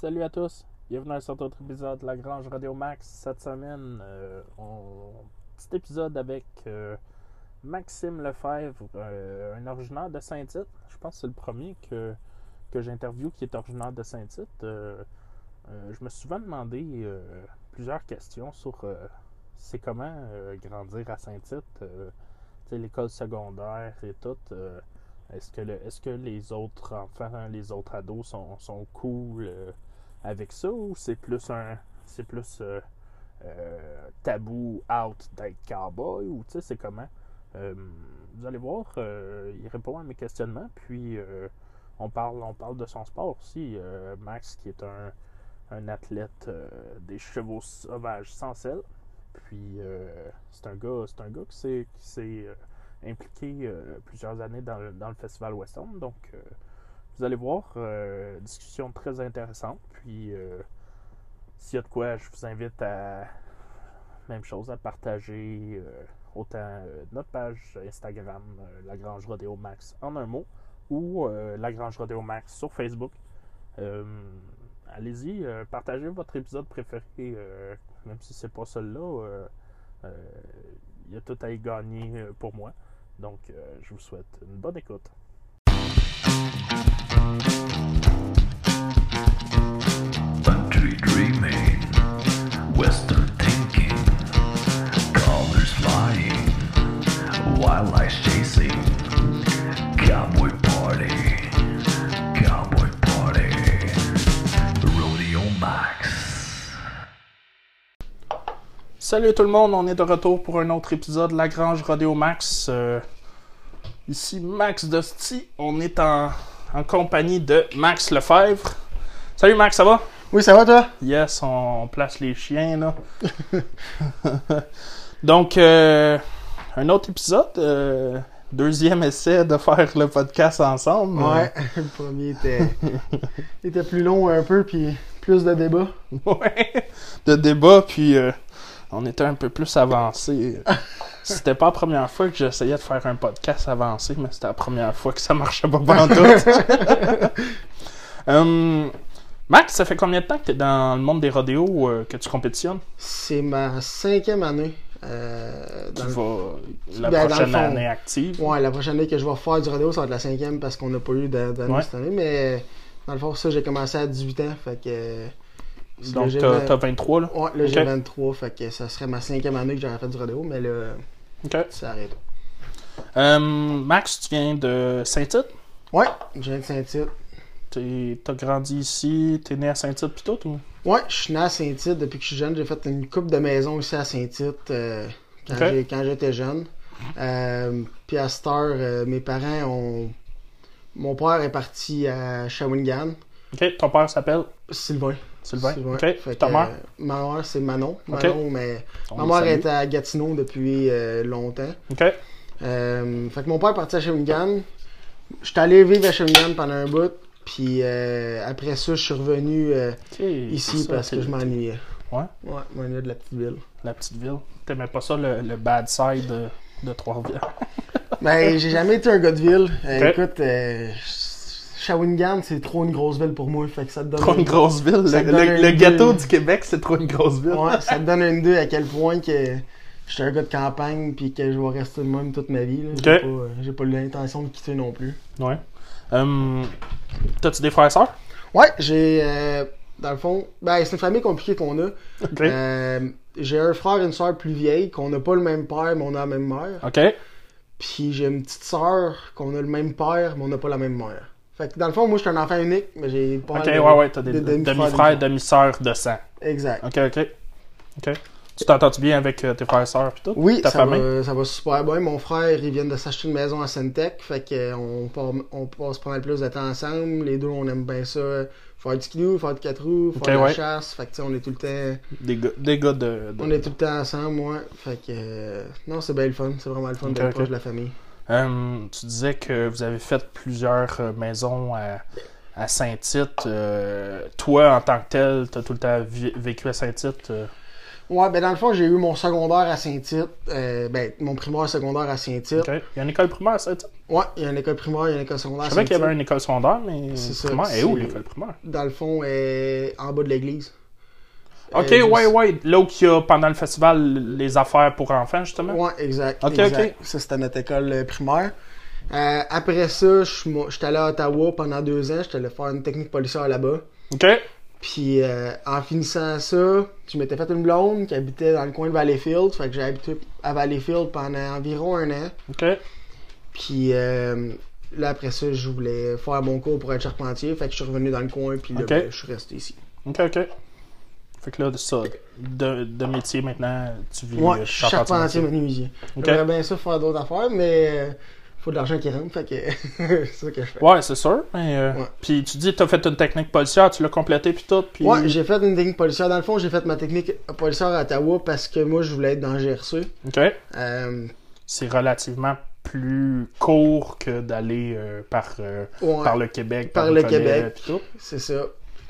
Salut à tous, bienvenue à cet autre épisode de La Grange Radio Max. Cette semaine, euh, petit épisode avec euh, Maxime Lefebvre, euh, un originaire de Saint-Tite. Je pense que c'est le premier que, que j'interviewe qui est originaire de Saint-Tite. Euh, je me suis souvent demandé plusieurs questions sur c'est comment grandir à Saint-Tite, l'école secondaire et tout. est-ce que, les autres enfants, les autres ados sont, sont cool avec ça ou c'est plus un c'est plus euh, euh, tabou out d'être cowboy ou tu sais c'est comment? Euh, vous allez voir il répond à mes questionnements puis on parle on parle de son sport aussi. Max qui est un, athlète des chevaux sauvages sans selle. Puis c'est un gars c'est un gars qui s'est impliqué plusieurs années dans le, dans le festival western. Donc vous allez voir, euh, discussion très intéressante. Puis, euh, s'il y a de quoi, je vous invite à, même chose, à partager euh, autant euh, notre page Instagram, Lagrange Rodeo Max en un mot, ou Lagrange Rodeo Max sur Facebook. Allez-y, partagez votre épisode préféré, même si c'est pas celui-là. Il y a tout à y gagner pour moi. Donc, je vous souhaite une bonne écoute. Salut tout le monde, on est de retour pour un autre épisode de La Grange Rodeo Max. Euh, ici Max Dusty, on est en, en compagnie de Max Lefebvre. Salut Max, ça va? Oui, ça va toi? Yes, on, place les chiens là. Donc, euh, un autre épisode, euh, deuxième essai de faire le podcast ensemble. Ouais, le premier était, était plus long un peu, puis plus de débats. Ouais, de débat, puis euh, on était un peu plus avancé. C'était pas la première fois que j'essayais de faire un podcast avancé, mais c'était la première fois que ça marchait pas tout. Hum, Max, ça fait combien de temps que tu es dans le monde des rodéos euh, que tu compétitionnes? C'est ma cinquième année. euh, dans Tu le- vas la Ben, dans le prochaine fond. année active? Ouais, la prochaine année que je vais refaire du rodéo, ça va être la cinquième parce qu'on n'a pas eu d'a- d'année Ouais. cette année. Mais dans le fond, ça, j'ai commencé à 18 ans. Fait que. Donc, t'as vingt- t'as 23 là? Ouais, là, j'ai Ok. 23. Fait que ça serait ma cinquième année que j'aurais fait du rodéo. Mais là, Ok. ça arrête. Hum, Max, tu viens de Saint-Tite? Ouais, je viens de Saint-Tite. T'as grandi ici? T'es né à Saint-Tite pis tout? Ou? Ouais, je suis né à Saint-Tite depuis que je suis jeune. J'ai fait une coupe de maison aussi à Saint-Tite euh, quand j'étais jeune. Euh, puis à cette heure, euh, mes parents ont. Mon père est parti à Shawinigan. Ok, ton père s'appelle? Sylvain. Sylvain? Sylvain. Ok, Fait ta que, mère? euh, ma mère, c'est Manon. Manon, mais On ma mère est à Gatineau depuis euh, longtemps. Ok. Euh, fait que mon père est parti à Shawinigan. J'étais allé vivre à Shawinigan pendant un bout. Puis euh, après ça, je suis revenu euh, ici ça, parce que je m'ennuyais. Ouais? Ouais, je m'ennuyais de la petite ville. La petite ville. T'aimais pas ça, le, le bad side de, de Trois-Rivières? Ben, j'ai jamais été un gars de ville. Euh. Écoute, Shawinigan, c'est trop une grosse ville pour moi. Fait que ça te donne. Trop une grosse ville. Le, gâteau du Québec, c'est trop une grosse ville. Ouais, ça te donne une idée à quel point que je suis un gars de campagne puis que je vais rester de même toute ma vie. là. J'ai Ok. pas, euh, j'ai pas l'intention de quitter non plus. Ouais. Hum, T'as-tu des frères et sœurs? Ouais, j'ai. euh, dans le fond, ben, c'est une famille compliquée qu'on a. Euh, j'ai un frère et une soeur plus vieille, qu'on n'a pas le même père, mais on a la même mère. Ok. Puis j'ai une petite sœur, qu'on a le même père, mais on n'a pas la même mère. Fait que dans le fond, moi, je suis un enfant unique, mais j'ai pas Ok, mal de- ouais, ouais, t'as des de demi-frères, demi-frères, demi-sœurs de sang. Exact. Ok, ok. Ok. Tu t'entends-tu bien avec euh, tes frères et sœurs pis tout? Oui, Ta ça famille? va, ça va super bien. Mon frère, il vient de s'acheter une maison à Centec. Fait que euh, on, passe pas mal plus de temps ensemble. Les deux, on aime bien ça. Faire du skidoo, faire du quatre roues, faire Ok, de la ouais. chasse. Fait que tu sais, on est tout le temps. Des gars, des gars de, de- On est tout le temps ensemble, ouais. Fait que. euh, non, c'est bien le fun. C'est vraiment le fun Ok, d'être ok. proche de la famille. Hum, tu disais que vous avez fait plusieurs euh, maisons à, à Saint-Tite. Euh, toi, en tant que tel, t'as tout le temps vécu à Saint-Tite. euh, Ouais, ben dans le fond, j'ai eu mon secondaire à Saint-Tite. euh, ben, mon primaire secondaire à Saint-Tite. Il y a une école primaire, tu sais? Ouais, il y a une école primaire, il y a une école secondaire Je à savais qu'il y Saint-Tite. avait une école secondaire, mais C'est ça, primaire, et où l'école primaire? Dans le fond, euh, en bas de l'église. Ok, Euh, ouais, ouais. Là où il y a pendant le festival les affaires pour enfants, justement. Ouais, exact. Ok, exact. ok. Ça, c'était notre école euh, primaire. Euh, après ça, je suis mo- j'étais allé à Ottawa pendant deux ans. J'étais allé faire une technique policière là-bas. Ok. Puis euh, en finissant ça, je m'étais fait une blonde qui habitait dans le coin de Valleyfield. Fait que j'ai habité à Valleyfield pendant environ un an. Ok. Puis euh, là, après ça, je voulais faire mon cours pour être charpentier. Fait que je suis revenu dans le coin. Puis là, ben, je suis resté ici. Ok, ok. Fait que là, de ça, de, de métier maintenant, tu vis Ouais, euh, charpentier menuisier. Ok. J'aimerais bien ça faire d'autres affaires, mais euh, faut de l'argent qui rentre. Fait que c'est ça que je fais. Ouais, c'est sûr. Mais, euh, Ouais. Puis tu dis que t'as fait une technique policière, tu l'as complété puis tout. Puis... Ouais, j'ai fait une technique policière. Dans le fond, j'ai fait ma technique policière à Ottawa parce que moi, je voulais être dans le GRC. Ok. Euh, C'est relativement plus court que d'aller euh, par, ouais, par le Québec. Par le le Québec. c'est ça.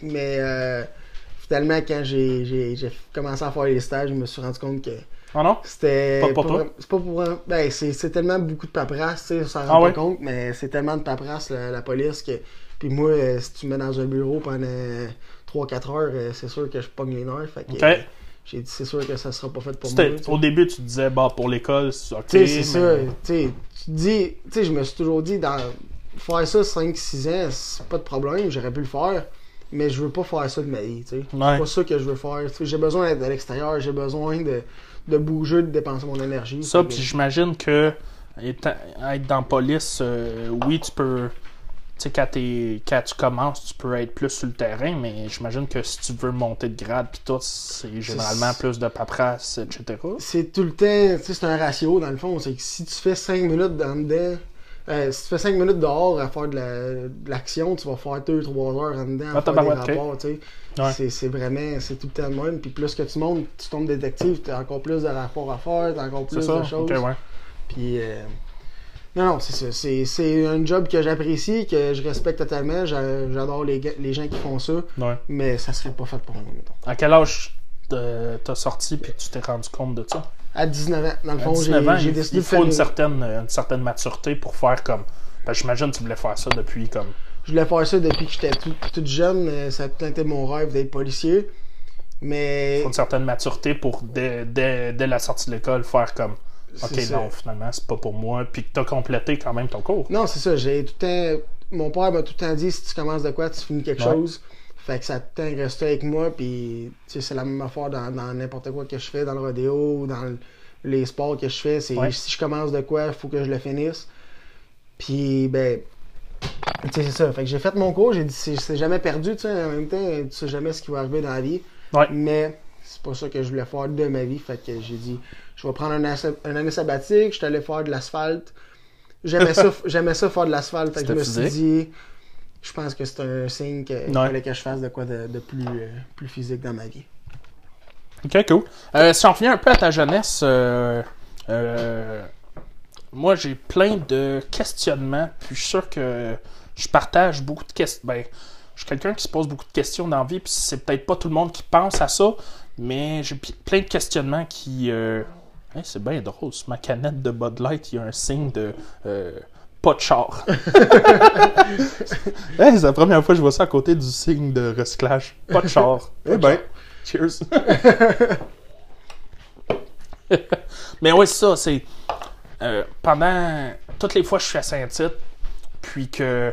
Mais euh, finalement, quand j'ai, commencé à faire les stages, je me suis rendu compte que Oh non? c'était. Pas pour toi? C'est pas pour. Ben, c'est, tellement beaucoup de paperasse, tu sais, on s'en Ah rend ouais? pas compte, mais c'est tellement de paperasse, la, la police, que. Puis moi, euh, si tu me mets dans un bureau pendant 3-4 heures, euh, c'est sûr que je pogne les nerfs. Fait que, euh, j'ai dit, c'est sûr que ça sera pas fait pour moi. Au début, tu te disais, bah, pour l'école, c'est ok. C'est mais- ça. Tu sais, tu dis, tu sais, je me suis toujours dit, dans, faire ça 5-6 ans, c'est pas de problème, j'aurais pu le faire, mais je veux pas faire ça de ma vie, tu sais. Ouais. C'est pas ça que je veux faire. J'ai besoin d'être à l'extérieur, j'ai besoin de, de bouger, de dépenser mon énergie. Ça, puis j'imagine que étant- être dans la police, euh, oui, tu peux. Tu sais, quand, quand tu commences, tu peux être plus sur le terrain, mais j'imagine que si tu veux monter de grade, puis tout, c'est généralement plus de paperasse, etc. c'est tout le temps, tu sais, c'est un ratio dans le fond. C'est que si tu fais 5 minutes dans dedans, euh, si tu fais 5 minutes dehors à faire de la- de l'action, tu vas faire 2-3 heures en dedans Ah, à faire des rapports. Ouais. C'est- vraiment, c'est tout le temps même. Puis plus que tu montes, tu tombes détective, t'as encore plus de rapports à faire, t'as encore plus ça? de choses. Ouais. Puis, euh, non, non, c'est ça. C'est- un job que j'apprécie, que je respecte totalement. J'a- J'adore les, les gens qui font ça, ouais. mais ça serait pas fait pour moi, mettons. À quel âge t'as sorti puis tu t'es rendu compte de ça? À 19 ans, dans le fond, j'ai 19 ans, j'ai il, décidé il de faut faire une certaine, une certaine maturité pour faire comme. Ben, j'imagine que tu voulais faire ça depuis comme. Je voulais faire ça depuis que j'étais tout, toute jeune. euh, Ça a tout été mon rêve d'être policier. Mais. Il faut une certaine maturité pour, dès, dès, dès la sortie de l'école, faire comme. Ok, ça. non, finalement, c'est pas pour moi. Puis que t'as complété quand même ton cours. Non, c'est ça. J'ai tout le temps. Mon père m'a tout le temps dit si tu commences de quoi, tu finis quelque Ouais. chose. Fait que ça le temps resté avec moi. Puis, c'est la même affaire dans n'importe quoi que je fais, dans le rodéo ou dans le- les sports que je fais. Ouais. si je commence de quoi, il faut que je le finisse. Puis, ben. Tu sais, c'est ça. Fait que j'ai fait mon cours. J'ai dit, c'est jamais perdu, tu sais. En même temps, tu sais jamais ce qui va arriver dans la vie. Ouais. Mais c'est pas ça que je voulais faire de ma vie. Fait que j'ai dit, je vais prendre un, année sabbatique. Je suis allé faire de l'asphalte. J'aimais ça, ça faire de l'asphalte. Fait que je me suis dit, je pense que c'est un signe que- fallait que je fasse de quoi de, de plus, euh, plus physique dans ma vie. Ok, cool. Euh, si on revient un peu à ta jeunesse, euh, moi j'ai plein de questionnements, puis je suis sûr que je partage beaucoup de questions. Ben, je suis quelqu'un qui se pose beaucoup de questions dans la vie, puis c'est peut-être pas tout le monde qui pense à ça, mais j'ai plein de questionnements qui. hey, c'est bien drôle, sur ma canette de Bud Light, il y a un signe de. Pas de char. Hey, c'est la première fois que je vois ça à côté du signe de recyclage. Pas de char. eh ben, cheers. Mais oui, c'est ça, c'est. euh, pendant. Toutes les fois que je suis à Saint-Tite, puis que.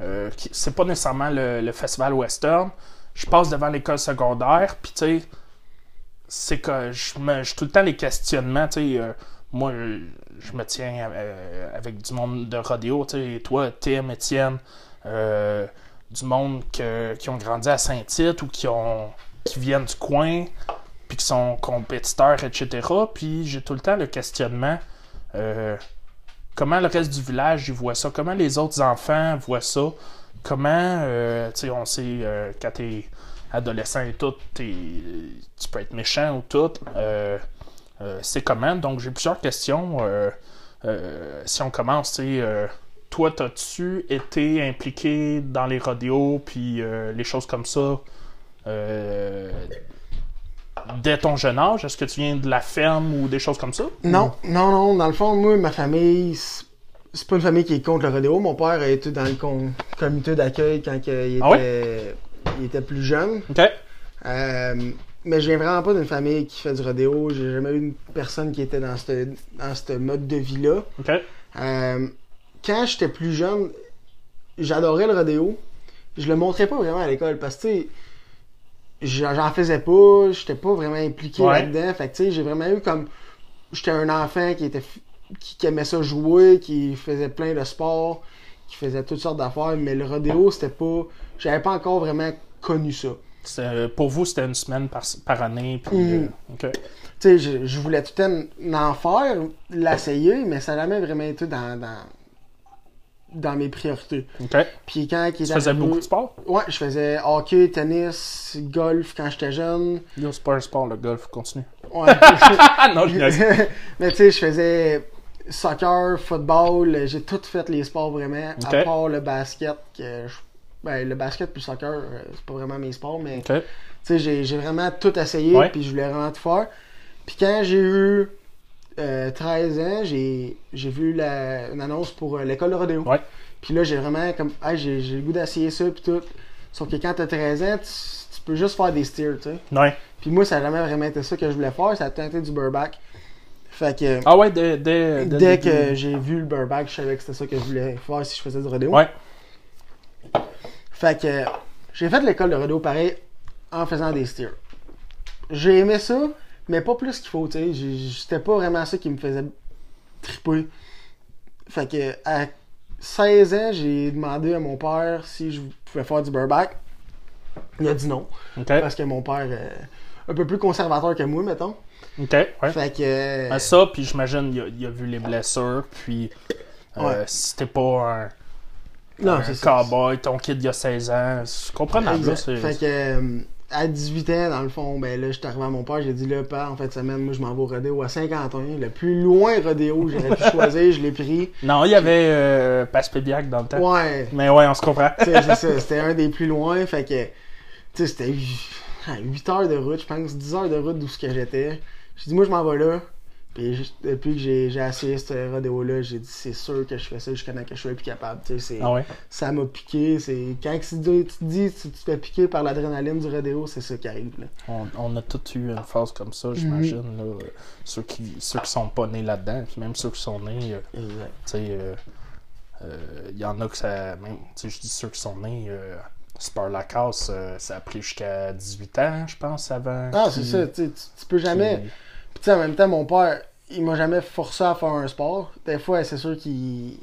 euh, c'est pas nécessairement le, le festival western, je passe devant l'école secondaire, puis tu sais. C'est que je me. J'ai tout le temps les questionnements, tu sais. euh, moi, je me tiens euh, avec du monde de rodéo, tu sais. Toi, Tim, Étienne, euh, du monde qui ont grandi à Saint-Tite ou qui ont qui viennent du coin, puis qui sont compétiteurs, etc. Puis j'ai tout le temps le questionnement euh, comment le reste du village il voit ça, comment les autres enfants voient ça, comment, tu sais, on sait, quand t'es adolescent et tout, tu peux être méchant ou tout. Euh, c'est comment? Donc j'ai plusieurs questions. euh, euh, si on commence, euh, toi, t'as-tu été impliqué dans les rodéos, puis euh, les choses comme ça? euh, dès ton jeune âge? Est-ce que tu viens de la ferme ou des choses comme ça? Non, non, non. Dans le fond, moi, ma famille, c'est c'est pas une famille qui est contre le rodéo. Mon père a été dans le comité d'accueil quand que il, était, Ah il était plus jeune. OK. Euh, mais je viens vraiment pas d'une famille qui fait du rodéo. J'ai jamais eu une personne qui était dans ce dans mode de vie-là. Euh, quand j'étais plus jeune, j'adorais le rodéo. Je le montrais pas vraiment à l'école parce que, j'en faisais pas, j'étais pas vraiment impliqué Ouais. là-dedans. Fait que, tu sais, j'ai vraiment eu comme. J'étais un enfant qui était qui aimait ça jouer, qui faisait plein de sports, qui faisait toutes sortes d'affaires, mais le rodéo, c'était pas. J'avais pas encore vraiment connu ça. C'est- Pour vous, c'était une semaine par, par année. Puis, Mhm. euh. Tu sais, je, je voulais tout le temps en faire, l'essayer, mais ça n'a jamais vraiment été dans, dans, dans mes priorités. OK. Puis quand il Tu faisais arrivé- beaucoup de sport? Ouais, je faisais hockey, tennis, golf quand j'étais jeune. Yo, c'est pas un sport, le golf. Continue. Ouais. Non, je. Mais tu sais, je faisais soccer, football, j'ai tout fait les sports vraiment, à part le basket. Que je- Ben, le basket puis le soccer, euh, c'est pas vraiment mes sports, mais j'ai, j'ai vraiment tout essayé, Ouais. puis je voulais vraiment tout faire. Puis quand j'ai eu euh, 13 ans, j'ai, j'ai vu la, une annonce pour euh, l'école de rodéo. Ouais. Puis là, j'ai vraiment comme, hey, j'ai, j'ai le goût d'essayer ça, puis tout. Sauf que quand t'as 13 ans, tu, tu peux juste faire des steers, tu sais. Ouais. Puis moi, ça n'a jamais vraiment été ça que je voulais faire, ça a été du burback. Fait que Ah ouais, dès, dès, que j'ai vu le burback, je savais que c'était ça que je voulais faire si je faisais du rodéo. Ouais. Fait que j'ai fait l'école de rodéo pareil en faisant des steers. J'ai aimé ça, mais pas plus qu'il faut, tu sais. C'était pas vraiment ça qui me faisait triper. Fait que à 16 ans, j'ai demandé à mon père si je pouvais faire du burback. Il a dit non, parce que mon père est un peu plus conservateur que moi, mettons. OK. Ouais. Fait que. Ben, ça, puis j'imagine, il a, il a vu les blessures, puis euh, Ouais. t'es pas un, non, c'est cowboy, ton kid il a 16 ans, c'est comprenable. là, Fait que euh, à 18 ans, dans le fond, ben là, j'étais arrivé à mon père, j'ai dit là, père, en fait, semaine, moi je m'en vais au rodéo à Saint-Quentin. Le plus loin rodéo que j'aurais pu choisir, je l'ai pris. Non, il y avait euh, Passe-Pédiac dans le temps. Ouais. Mais ouais, on se comprend. C'était un des plus loin, fait que, tu sais, c'était 8 heures de route, je pense, 10 heures de route d'où ce que j'étais. J'ai dit, moi, je m'en vais là. Puis depuis que j'ai essayé ce rodéo-là, j'ai dit, c'est sûr que je fais ça jusqu'à temps que je sois plus capable. Ah ouais? ça m'a piqué. Quand tu, te- tu te dis, tu tu te fais piquer par l'adrénaline du rodéo, c'est ça qui arrive. Là. On, on a tous eu une phase comme ça, j'imagine. Euh, Ceux, qui, ceux qui sont pas nés là-dedans, puis même ceux qui sont nés, euh, euh, euh, il y en a que ça. Même, je dis ceux qui sont nés, euh, c'est par la casse, euh, ça a pris jusqu'à 18 ans, je pense, avant. Ah, c'est ça, tu, tu peux jamais. Puis tu sais, en même temps, mon père, il m'a jamais forcé à faire un sport. Des fois, c'est sûr qu'il il,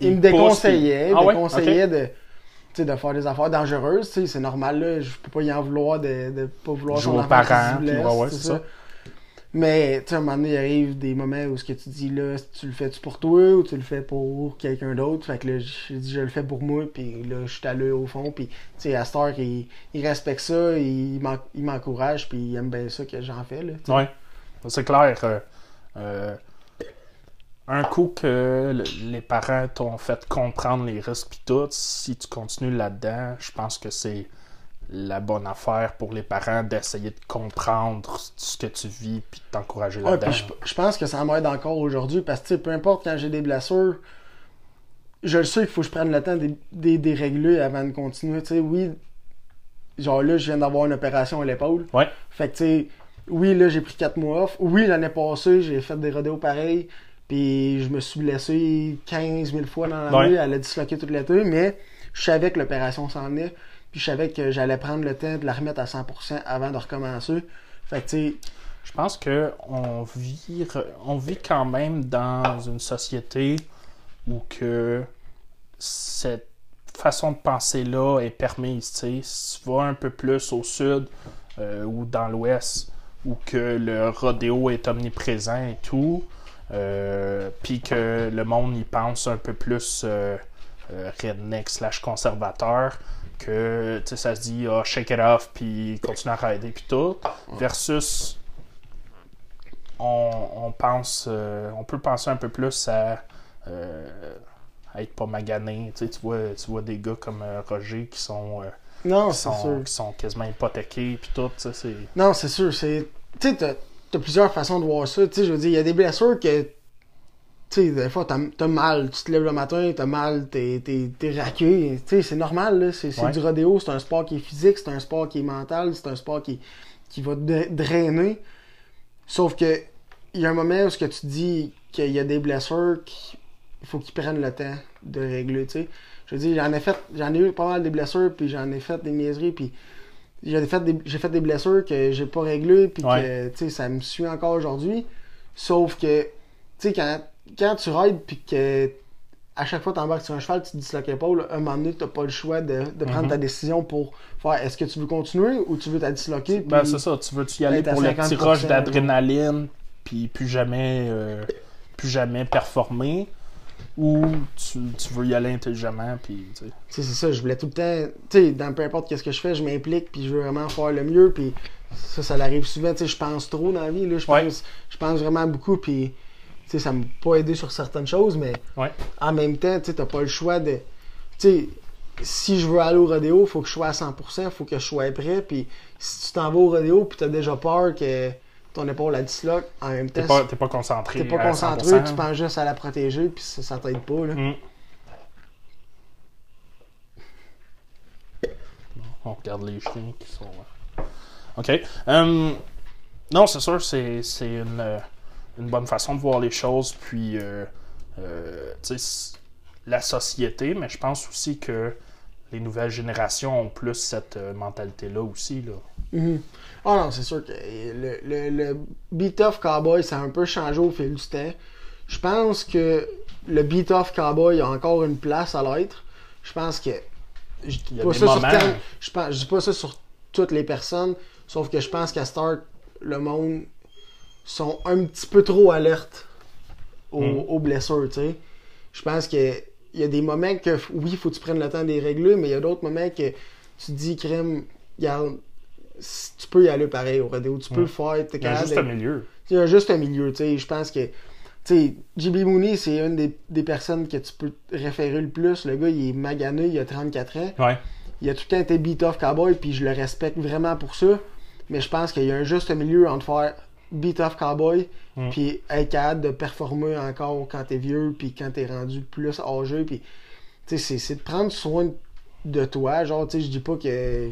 il me déconseillait, Ah ouais? déconseillait de, tu de faire des affaires dangereuses. tu C'est normal, là, je peux pas y en vouloir de, de pas vouloir Jouer aux parents, puis blesse, ouais, ouais, ça. ça. Mais tu sais, à un moment donné, il arrive des moments où ce que tu dis là, tu le fais-tu pour toi ou tu le fais pour quelqu'un d'autre? Fait que là, j'ai dit je le fais pour moi, puis là, je suis allé au fond, puis tu sais, heure, il, il respecte ça, il m'en- il m'encourage, puis il aime bien ça que j'en fais, là. tu. Ouais, c'est clair. euh, euh, un coup que le- les parents t'ont fait comprendre les risques pis tout, si tu continues là-dedans, je pense que c'est la bonne affaire pour les parents d'essayer de comprendre ce que tu vis puis de t'encourager là-dedans. je, je pense que ça m'aide encore aujourd'hui parce que peu importe quand j'ai des blessures, je le sais qu'il faut que je prenne le temps de de régler avant de continuer. Oui, genre là, je viens d'avoir une opération à l'épaule. Ouais. Fait que tu sais, oui, là, j'ai pris 4 mois off. Oui, l'année passée, j'ai fait des rodéos pareils. Puis je me suis blessé 15 000 fois dans l'année. Ouais. Elle a disloqué toute l'été. Mais je savais que l'opération s'en venait. Puis je savais que j'allais prendre le temps de la remettre à 100% avant de recommencer. Fait que tu sais, Je pense que on vit, on vit quand même dans une société où que cette façon de penser-là est permise. tu sais. Si tu vas un peu plus au sud euh, ou dans l'ouest, où que le rodéo est omniprésent et tout, euh, puis que le monde y pense un peu plus euh, euh, redneck slash conservateur, que ça se dit ah, shake it off, puis continue à rider, puis tout, versus on, pense, on peut penser un peu plus à, à être pas magané. Tu, vois, tu vois des gars comme Roger qui sont, Non, qui c'est sont, sûr. qui sont quasiment hypothéqués, puis tout, sais, c'est... Non, c'est sûr. C'est... Tu sais, t'as, t'as plusieurs façons de voir ça. Tu sais, je veux dire, il y a des blessures que. Tu sais, des fois, t'as, t'as mal. Tu te lèves le matin, t'as mal, t'es, t'es, t'es raqué. Tu sais, c'est normal, là. C'est, c'est Ouais. du rodéo. C'est un sport qui est physique, c'est un sport qui est mental, c'est un sport qui, qui va te dra- drainer. Sauf que, il y a un moment où ce que tu dis qu'il y a des blessures qui. Il faut qu'ils prennent le temps de régler, tu sais. Je veux dire, j'en ai fait, j'en ai eu pas mal des blessures, puis j'en ai fait des niaiseries, puis j'ai fait des, j'ai fait des blessures que j'ai pas réglées, puis que, tu sais, ça me suit encore aujourd'hui. Sauf que, tu sais, quand, quand tu rides, puis que à chaque fois que t'embarques sur un cheval, tu te disloques l'épaule, un moment donné, t'as pas le choix de, de prendre Mhm. ta décision pour faire est-ce que tu veux continuer ou tu veux t'as disloquer. Ben, c'est ça, tu veux-tu y aller à pour le 50%, petit rush d'adrénaline, puis plus jamais, euh, plus jamais performer, ou tu, tu veux y aller intelligemment, puis tu sais. C'est ça, je voulais tout le temps, tu sais, dans peu importe qu'est-ce que je fais, je m'implique, puis je veux vraiment faire le mieux, puis ça, ça l'arrive souvent, tu sais, je pense trop dans la vie, là, je Ouais. pense, je pense vraiment beaucoup, puis, tu sais, ça m'a pas aidé sur certaines choses, mais Ouais. en même temps, tu sais, t'as pas le choix de, tu sais, si je veux aller au rodéo, faut que je sois à 100%, faut que je sois prêt, puis si tu t'en vas au rodéo, puis t'as déjà peur que ton épaule la disloque, en même temps, T'es pas, t'es pas concentré. t'es pas à concentré, 100%. tu penses juste à la protéger, puis ça, ça t'aide pas, là. Mm. On regarde les chiens qui sont. là. Ok. Hum, non, c'est sûr, c'est, c'est une, euh, une bonne façon de voir les choses. Puis, euh, euh, tu sais, c- la société, mais je pense aussi que les nouvelles générations ont plus cette euh, mentalité-là aussi. Là. Mhm. Ah non, c'est sûr que le, le, le beat off cowboy, ça a un peu changé au fil du temps. Je pense que le beat off cowboy a encore une place à l'être. Je pense que. Je dis Il pas ça sur je, pense, je dis pas ça sur toutes les personnes, sauf que je pense qu'à Start, le monde sont un petit peu trop alertes aux, Mhm. aux blessures, tu sais. Je pense que il y a des moments que, oui, faut que tu prennes le temps de les régler, mais il y a d'autres moments que tu te dis, crème, regarde, tu peux y aller pareil au rodéo, tu peux le faire, Il y a juste un milieu. il y a juste un milieu, tu sais. Je pense que, tu sais, JB Mooney, c'est une des, des personnes que tu peux référer le plus. Le gars, il est magané, il a 34 ans. Ouais. Il a tout le temps été beat off cowboy, puis je le respecte vraiment pour ça. Mais je pense qu'il y a un juste milieu entre faire beat off cowboy, Mm. puis être capable de performer encore quand t'es vieux, puis quand t'es rendu plus âgé. Puis, c'est- c'est de prendre soin de toi. Genre, tu sais, je dis pas que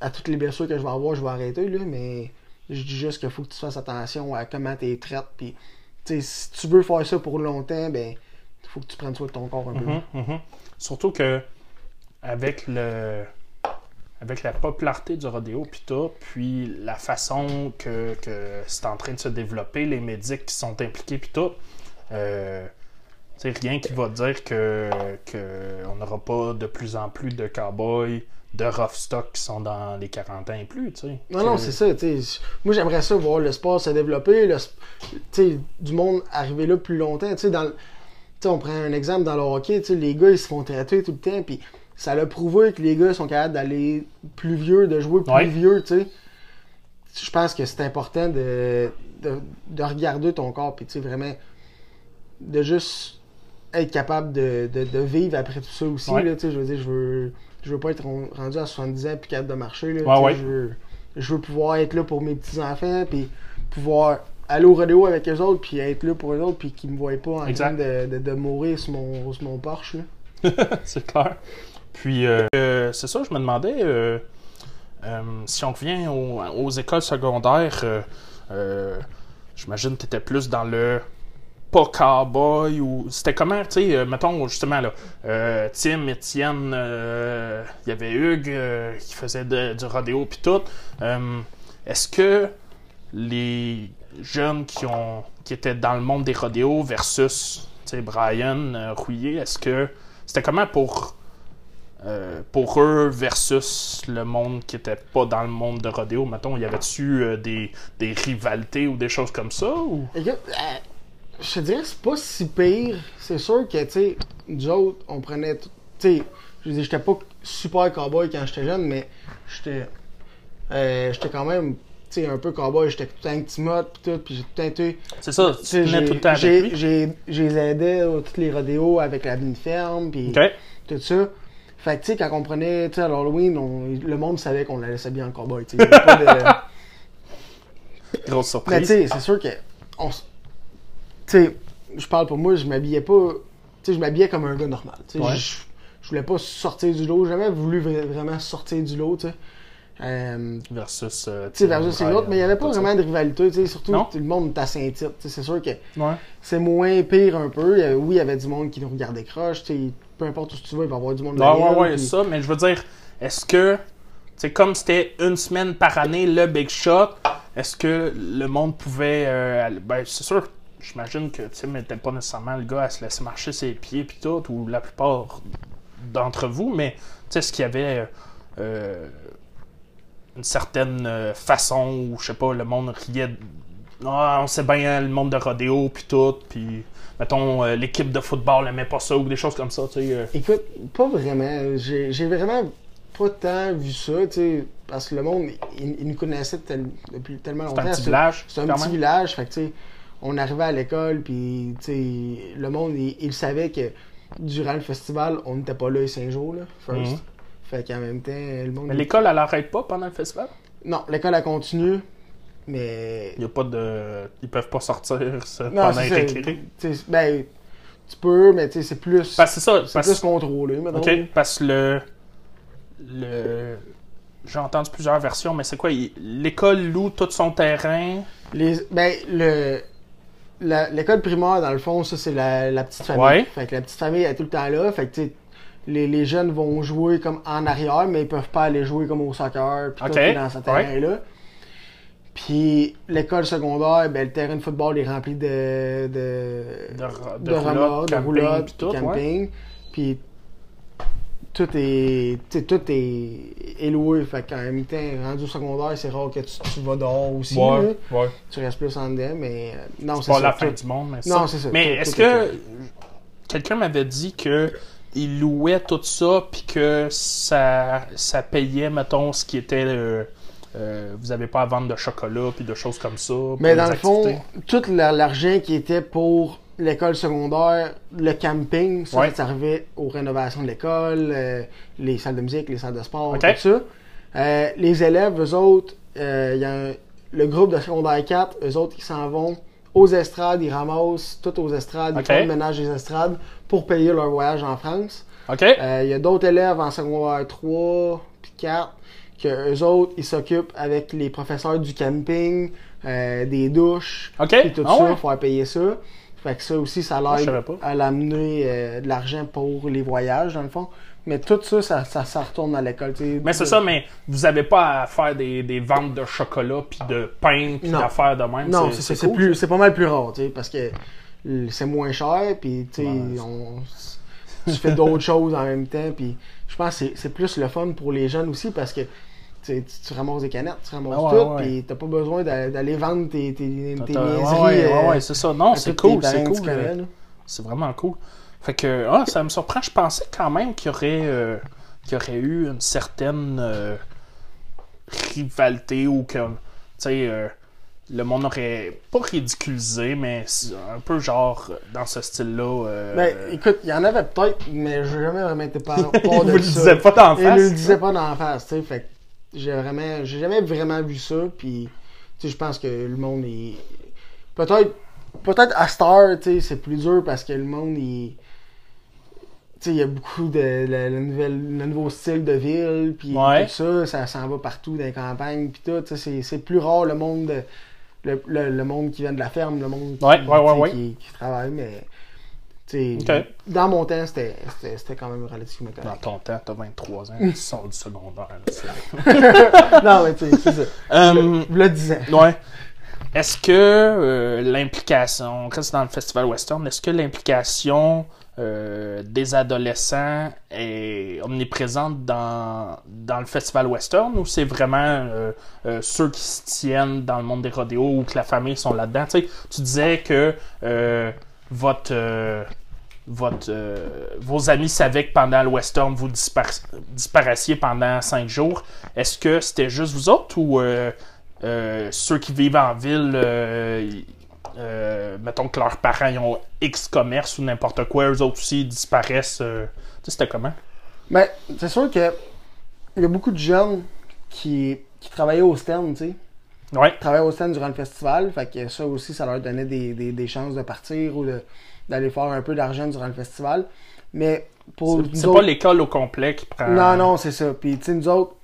à toutes les blessures que je vais avoir, je vais arrêter, là, mais je dis juste qu'il faut que tu fasses attention à comment tu les traites. Puis, si tu veux faire ça pour longtemps, ben, il faut que tu prennes soin de ton corps un peu. Mhm, mhm. Surtout que avec le avec la popularité du rodéo puis tout, puis la façon que, c'est en train de se développer, les médics qui sont impliqués tout, euh, c'est rien qui va dire que, que on n'aura pas de plus en plus de cowboys, de rough stock qui sont dans les 40 ans et plus, tu sais. Non, non, c'est ça. tu sais. Moi, j'aimerais ça voir le sport se développer, le, du monde arriver là plus longtemps. Dans on prend un exemple dans le hockey, les gars, ils se font traiter tout le temps, puis ça l'a prouvé que les gars sont capables d'aller plus vieux, de jouer plus Ouais. vieux, tu sais. Je pense que c'est important de, de, de regarder ton corps, puis vraiment, de juste être capable de, de, vivre après tout ça aussi, Ouais. là, je veux dire, je veux, je veux pas être rendu à 70 ans puis capable de marcher, là, Ouais, ouais. je veux, je veux pouvoir être là pour mes petits-enfants, puis pouvoir aller au rodéo avec eux autres, puis être là pour eux autres, puis qu'ils me voient pas en Exact. train de, de, de mourir sur mon, sur mon Porsche, là. c'est clair. Puis, euh, euh, c'est ça, je me demandais euh, euh, si on revient au- aux écoles secondaires, j'imagine que tu étais plus dans le pas cowboy ou. C'était comment, tu sais, euh, mettons justement là, euh, Tim, Étienne, euh, il y avait Hugues qui faisait du rodéo puis tout. Est-ce que les jeunes qui ont qui étaient dans le monde des rodéos versus tu sais, Brian Rouillet, est-ce que c'était comment pour pour eux versus le monde qui était pas dans le monde de rodéo, mettons, y avait-tu des, rivalités ou des choses comme ça je te dirais c'est pas si pire. C'est sûr que, tu sais, nous autres, on prenait. Tu sais, je dire, j'étais pas super cowboy quand j'étais jeune, mais j'étais. euh, j'étais quand même, tu sais, un peu cowboy. J'étais tout le temps avec pis tout, pis j'ai tout le temps été. C'est ça, tu tenais j'ai- tout le temps avec j'ai- lui? j'ai- Je les aidais à tous les rodéos avec la mine ferme, puis OK. tout ça. Fait que, tu sais, quand on prenait, tu sais, à l'Halloween, on- le monde savait qu'on la laissait bien en cowboy, tu sais. Il y avait pas de- Grosse Mais tu surprise. sais, c'est sûr que. on sais, je parle pour moi, je m'habillais pas. Tu sais, je m'habillais comme un gars normal. Tu sais, Ouais. je, je voulais pas sortir du lot. J'ai jamais voulu vra- vraiment sortir du lot, tu sais. Euh, Versus. euh, tu sais, versus les autres, mais il n'y avait pas ça. vraiment de rivalité, tu sais. Surtout, Non. tout le monde est à Saint-Tite. C'est sûr que Ouais. c'est moins pire un peu. Il oui, il y avait du monde qui nous regardait croche, tu sais. Peu importe où tu vas, il va y avoir du monde Ouais, ouais, derrière, ouais, puis- ça, mais je veux dire, est-ce que, c'est comme c'était une semaine par année, le Big Shot, est-ce que le monde pouvait. euh, ben, c'est sûr, j'imagine que Tim n'était pas nécessairement le gars à se laisser marcher ses pieds puis tout, ou la plupart d'entre vous, mais tu sais, est-ce qu'il y avait euh, une certaine euh, façon où, je sais pas, le monde riait. Ah, on sait bien le monde de rodéo puis tout, puis mettons, euh, l'équipe de football n'aimait pas ça, ou des choses comme ça, tu sais. euh. Écoute, pas vraiment. J'ai vraiment pas tant vu ça, tu sais, parce que le monde, il, il nous connaissait tel- depuis tellement C'est longtemps. un petit village. C'est un petit village, fait que, tu sais, on arrivait à l'école, puis, le monde, il, il savait que durant le festival, on n'était pas là les cinq jours, là, first. Mhm. Fait qu'en même temps, le monde... Mais l'école, elle arrête pas pendant le festival? Non, l'école, a continué, mais... Il y a pas de. Ils peuvent pas sortir ça, Non, pendant sais, Ben, tu peux, mais, c'est plus... Parce que c'est ça. c'est plus contrôlé, mettons. ok, parce que le. Le. J'ai entendu plusieurs versions, mais c'est quoi? L'école loue tout son terrain? Les, ben, le, l'école primaire, dans le fond, ça, c'est la, la petite famille. Ouais. Fait que la petite famille est tout le temps là. Fait que, tu sais, les, les jeunes vont jouer comme en arrière, mais ils peuvent pas aller jouer comme au soccer, puis Ok. tout, puis dans ce terrain-là. Puis l'école secondaire, ben, le terrain de football est rempli de, de, De, de, de remords, roulottes, de camping, roulottes, ouais. camping. Puis tout est, tout est, est loué. Fait qu'en même temps, rendu au secondaire, c'est rare que tu, tu vas dehors aussi. là. Ouais, ouais. Tu restes plus en dedans, mais euh, non, C'est c'est pas ça. la fin tout- du monde, mais Non, ça. c'est ça. Mais Tout- est-ce tout est que. Quelqu'un m'avait dit que il louait tout ça, puis que ça, ça payait, mettons, ce qui était. euh, euh, vous avez pas à vendre de chocolat, puis de choses comme ça. Mais dans le fond, tout la- l'argent qui était pour l'école secondaire, le camping, ça, Ouais. ça servait aux rénovations de l'école, euh, les salles de musique, les salles de sport, tout ça. Euh, les élèves, eux autres, euh, il y a un- le groupe de secondaire 4, eux autres, ils s'en vont aux estrades, ils ramassent tout aux estrades, ils font le ménage des estrades pour payer leur voyage en France. Euh, Il y a d'autres élèves en secondaire 3 puis 4 que eux autres, ils s'occupent avec les professeurs du camping, euh, des douches, et tout Ah ça, ouais? faut payer ça. Fait que ça aussi, ça l'aide à l'amener euh, de l'argent pour les voyages, dans le fond. Mais tout ça, ça, ça, ça retourne à l'école. Mais c'est ça, mais vous avez pas à faire des, des ventes de chocolat, puis de pain, puis d'affaires de même. Non, c'est- cool, pas mal plus rare, tu sais, parce que euh, c'est moins cher, puis Ouais. on- tu fais d'autres choses en même temps, puis je pense que c'est- c'est plus le fun pour les jeunes aussi, parce que tu, ramasses des canettes, tu ramasses Ah ouais, tout, ouais. puis t'as pas besoin d'a- d'aller vendre tes, tes, tes niaiseries. ouais, ouais, ouais, c'est ça. Non, c'est cool, c'est cool. euh. C'est vraiment cool. Fait que, ah, ça me surprend. Je pensais quand même qu'il y aurait, euh, qu'il y aurait eu une certaine euh, rivalité ou que, tu sais, euh, le monde aurait pas ridiculisé, mais un peu genre dans ce style-là. euh, Ben, écoute, il y en avait peut-être, mais j'ai jamais par il part de vous le disait pas d'en Il ne le face. disait pas d'en face, tu sais. Fait que j'ai vraiment, j'ai jamais vraiment vu ça. Puis, je pense que le monde est. Peut-être, peut-être à Star, c'est plus dur parce que le monde, il. Tu sais, il y a beaucoup de. Le, le nouvel- le nouveau style de ville, puis Ouais. tout ça, ça s'en va partout dans les campagnes, puis tout. C'est- plus rare le monde. de- le, le, monde qui vient de la ferme, le monde qui, Ouais, ouais, qui travaille, mais. Tu sais, Ok. Dans mon temps, c'était c'était- c'était quand même relativement Dans ton temps, t'as 23 ans, tu sors du secondaire. là, c'est- non, mais tu sais, c'est ça. Euh, Je le disais. Ouais. Est-ce que euh, l'implication, on reste dans le festival western, est-ce que l'implication euh, des adolescents est omniprésente dans, dans le festival western ou c'est vraiment euh, euh, ceux qui se tiennent dans le monde des rodéos ou que la famille sont là-dedans? Tu, sais, tu disais que euh, votre, euh, votre, euh, vos amis savaient que pendant le western, vous dispar- disparaissiez pendant cinq jours. Est-ce que c'était juste vous autres ou euh, ceux qui vivent en ville, mettons que leurs parents ont X commerce ou n'importe quoi, eux autres aussi disparaissent. c'était comment? Mais c'est sûr que il y a beaucoup de jeunes qui, travaillaient au stand, tu sais. Ouais. Qui travaillaient au stand durant le festival. Fait que ça aussi, ça leur donnait des, des, des chances de partir ou d'aller faire un peu d'argent durant le festival. Mais pour C'est- autres- pas l'école au complet qui prend. Non, non, c'est ça. Puis, tu sais, nous autres,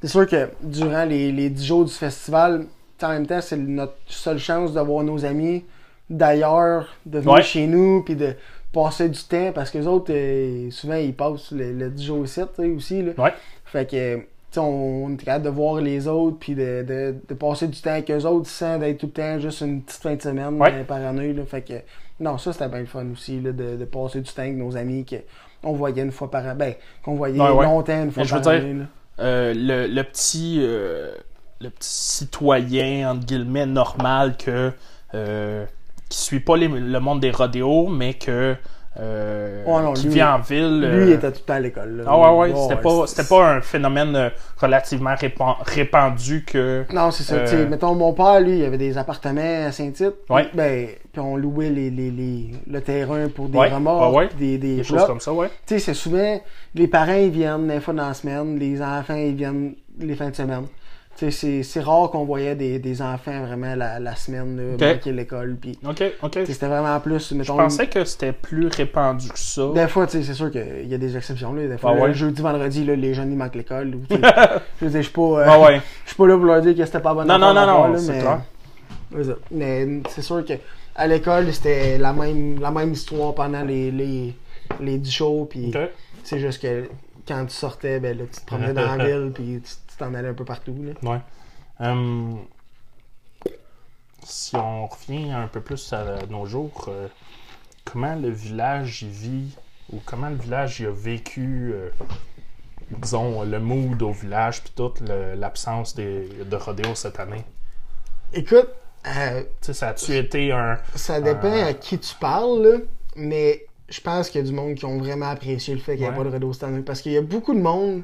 c'est sûr que durant les, les 10 jours du festival, en même temps, c'est notre seule chance de voir nos amis d'ailleurs, de venir Ouais. chez nous, puis de passer du temps, parce que les autres, euh, souvent, ils passent le, le 10 jours tu sais, aussi. Là. Ouais. Fait que, on, on est capable de voir les autres, puis de, de, de passer du temps avec eux autres sans d'être tout le temps juste une petite fin de semaine Ouais. euh, par année. Là. Fait que, non, ça, c'était bien le fun aussi, là, de, de passer du temps avec nos amis qu'on voyait une fois par an. Ben, qu'on voyait Ouais, ouais. longtemps une fois Mais je veux par dire, année. là. Euh, le, le petit euh, le petit citoyen entre guillemets normal que euh, qui suit pas les- le monde des rodéos mais que euh, Oh non, qui lui- vit en ville Lui, euh, il était tout le temps à l'école. ah ouais ouais Oh, c'était ouais, pas c'était pas un phénomène euh, relativement répan- répandu que Non, c'est ça. Euh, tu sais, Mettons, mon père, lui, il avait des appartements à Saint-Tite. Ouais. Ben, puis on louait les, les, les, le terrain pour des Ouais, remords, ouais, des, des des choses comme ça ouais Tu sais, c'est souvent, les parents, ils viennent des fois dans la semaine, les enfants, ils viennent les fins de semaine. C'est- rare qu'on voyait des, des enfants vraiment la, la semaine, là, manquer l'école. Puis, c'était vraiment plus, je mettons, pensais que c'était plus répandu que ça Des fois, tu sais, c'est sûr qu'il y a des exceptions. Là. Des fois, Ah ouais? le jeudi, vendredi, là, les jeunes, ils manquent l'école. Je je suis pas, euh, ah ouais je pas là pour leur dire que c'était pas bon non non non non c'est mais... clair C'est ça. Mais c'est sûr que à l'école, c'était la même, la même histoire pendant les, les, les 10 shows. Puis c'est juste que quand tu sortais, ben, là, tu te promenais dans la ville, puis tu tu t'en allais un peu partout. Là. Ouais. Hum, si on revient un peu plus à nos jours, euh, comment le village y vit ou comment le village y a vécu, euh, disons, le mood au village puis toute l'absence de rodéo cette année? Écoute, euh, ça a-tu été un. ça dépend à qui tu parles, là, mais je pense qu'il y a du monde qui ont vraiment apprécié le fait qu'il n'y ait Ouais. pas de Redo cette année. Parce qu'il y a beaucoup de monde,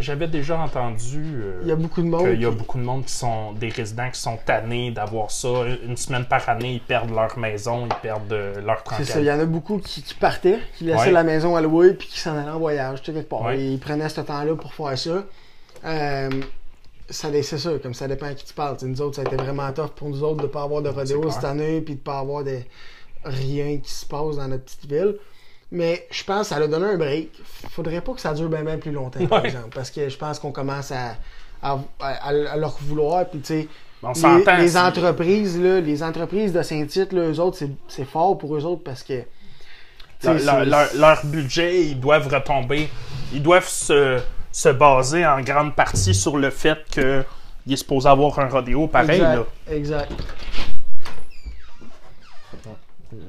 J'avais déjà entendu. euh, il y a beaucoup de monde. qu'il y a beaucoup de monde qui sont des résidents qui sont tannés d'avoir ça. Une semaine par année, ils perdent leur maison, ils perdent euh, leur C'est tranquille. ça, il y en a beaucoup qui, qui partaient, qui laissaient Ouais. la maison à louer puis qui s'en allaient en voyage, tu sais, quelque part. Ouais. Ils prenaient ce temps-là pour faire ça. Euh, ça c'est ça, comme ça dépend à qui tu parles. Nous autres, ça a été vraiment tough pour nous autres de pas avoir de rodéo cette année puis de pas avoir de rien qui se passe dans notre petite ville. Mais je pense que ça a donné un break. Faudrait pas que ça dure bien, bien plus longtemps, par Ouais. exemple. Parce que je pense qu'on commence à, à, à- à leur vouloir. Puis, tu sais, On les, s'entend. les entreprises, là, les entreprises de Saint-Tite, eux autres, c'est- fort pour eux autres parce que. leur, leur- leur- leur budget, ils doivent retomber. Ils doivent se, se baser en grande partie sur le fait qu'il est supposé avoir un rodéo pareil. exact, Là. exact.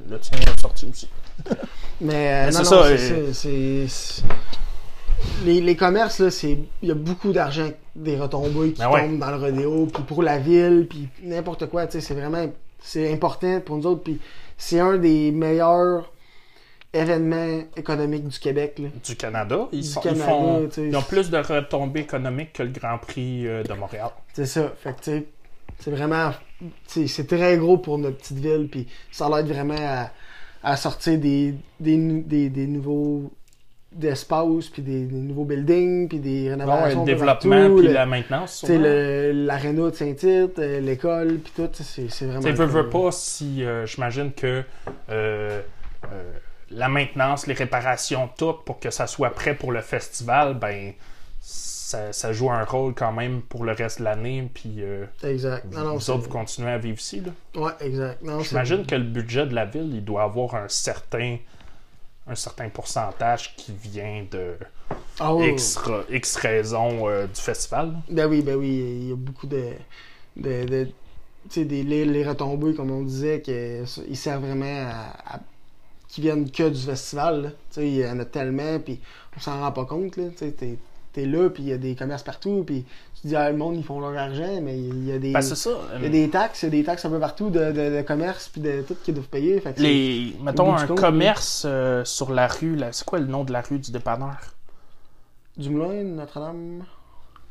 Le tien est sorti aussi. Mais, euh, Mais non, c'est non, ça, c'est ça, c'est- c'est- Les, les commerces, là, c'est. Il y a beaucoup d'argent, des retombées qui Ben ouais. tombent dans le rodéo, puis pour la ville, puis n'importe quoi, tu sais, c'est vraiment. C'est important pour nous autres, puis c'est un des meilleurs événements économiques du Québec, là. Du Canada, ils, Du sont- Canada, ils font, ils ont plus de retombées économiques que le Grand Prix euh, de Montréal. C'est ça. Fait que, c'est vraiment. C'est très gros pour notre petite ville, puis ça l'aide vraiment à, à sortir des, des, des, des nouveaux d'espaces, puis des, des nouveaux buildings, puis des Ah ouais, rénovations. le développement puis la maintenance. Tu sais, l'aréna de Saint-Tite, euh, l'école, puis tout, c'est vraiment. Tu veux, pas si euh, j'imagine que euh, euh, la maintenance, les réparations, tout pour que ça soit prêt pour le festival, ben ça, ça joue un rôle quand même pour le reste de l'année. Puis euh, Exact. vous, Non, vous c'est- autres, vous continuez à vivre ici. Là. Ouais, exact. J'imagine que le budget de la ville, il doit avoir un certain un certain pourcentage qui vient de oui, X, ra- X raisons euh, du festival. Ben oui, ben oui, il y a beaucoup de. de, de- tu sais, des, les, les retombées, comme on disait, que, ça- ils servent vraiment à. à- qui viennent que du festival. là. Tu sais, il y en a tellement, puis on s'en rend pas compte. Là. Tu sais, t'es, t'es là, puis il y a des commerces partout, puis tu dis, ah, le monde, ils font leur argent, mais il y a des. Ben, c'est ça. il y a des taxes, il y a des taxes un peu partout de, de, de commerce, puis de tout qu'ils doivent payer. Fait que Les, mettons un compte, commerce euh, sur la rue, là, c'est quoi le nom de la rue du dépanneur? Du Moulin, Notre-Dame.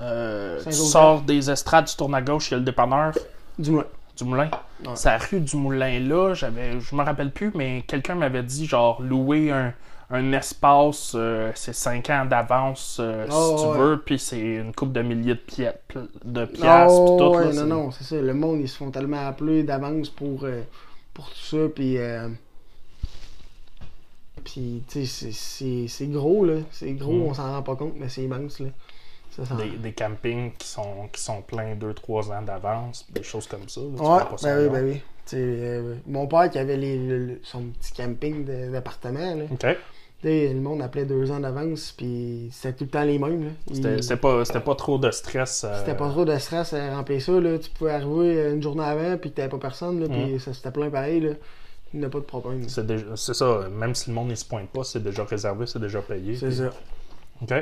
Euh, tu sors des estrades, tu tournes à gauche, il y a le dépanneur Du Moulin. du Moulin. Ouais. C'est la rue du Moulin là, j'avais, je me rappelle plus, mais quelqu'un m'avait dit genre louer un, un espace, euh, c'est 5 ans d'avance euh, Oh, si tu ouais. veux, puis c'est une coupe de milliers de, pi- de piastres, Oh, tout. ouais, là, non, non, c'est ça. Le monde, ils se font tellement appeler d'avance pour, euh, pour tout ça. Puis, puis tu sais, c'est- gros, là. C'est gros, Mm. on s'en rend pas compte, mais c'est immense, là. Ça, ça- Des, des campings qui sont, qui sont pleins 2-3 ans d'avance, des choses comme ça. là, Ouais, ça ben oui, ben oui. Mon père qui avait les, le- le- son petit camping d'appartement, là. Le monde appelait deux ans d'avance, puis c'était tout le temps les mêmes, là. C'était c'était pas, c'était pas trop de stress. euh, C'était pas trop de stress à remplir ça, là. Tu pouvais arriver une journée avant, puis t'avais pas personne, là, puis Mm. ça c'était plein pareil, là. Il n'y a pas de problème. C'est déjà- c'est ça, même si le monde ne se pointe pas, c'est déjà réservé, c'est déjà payé. C'est ça. OK.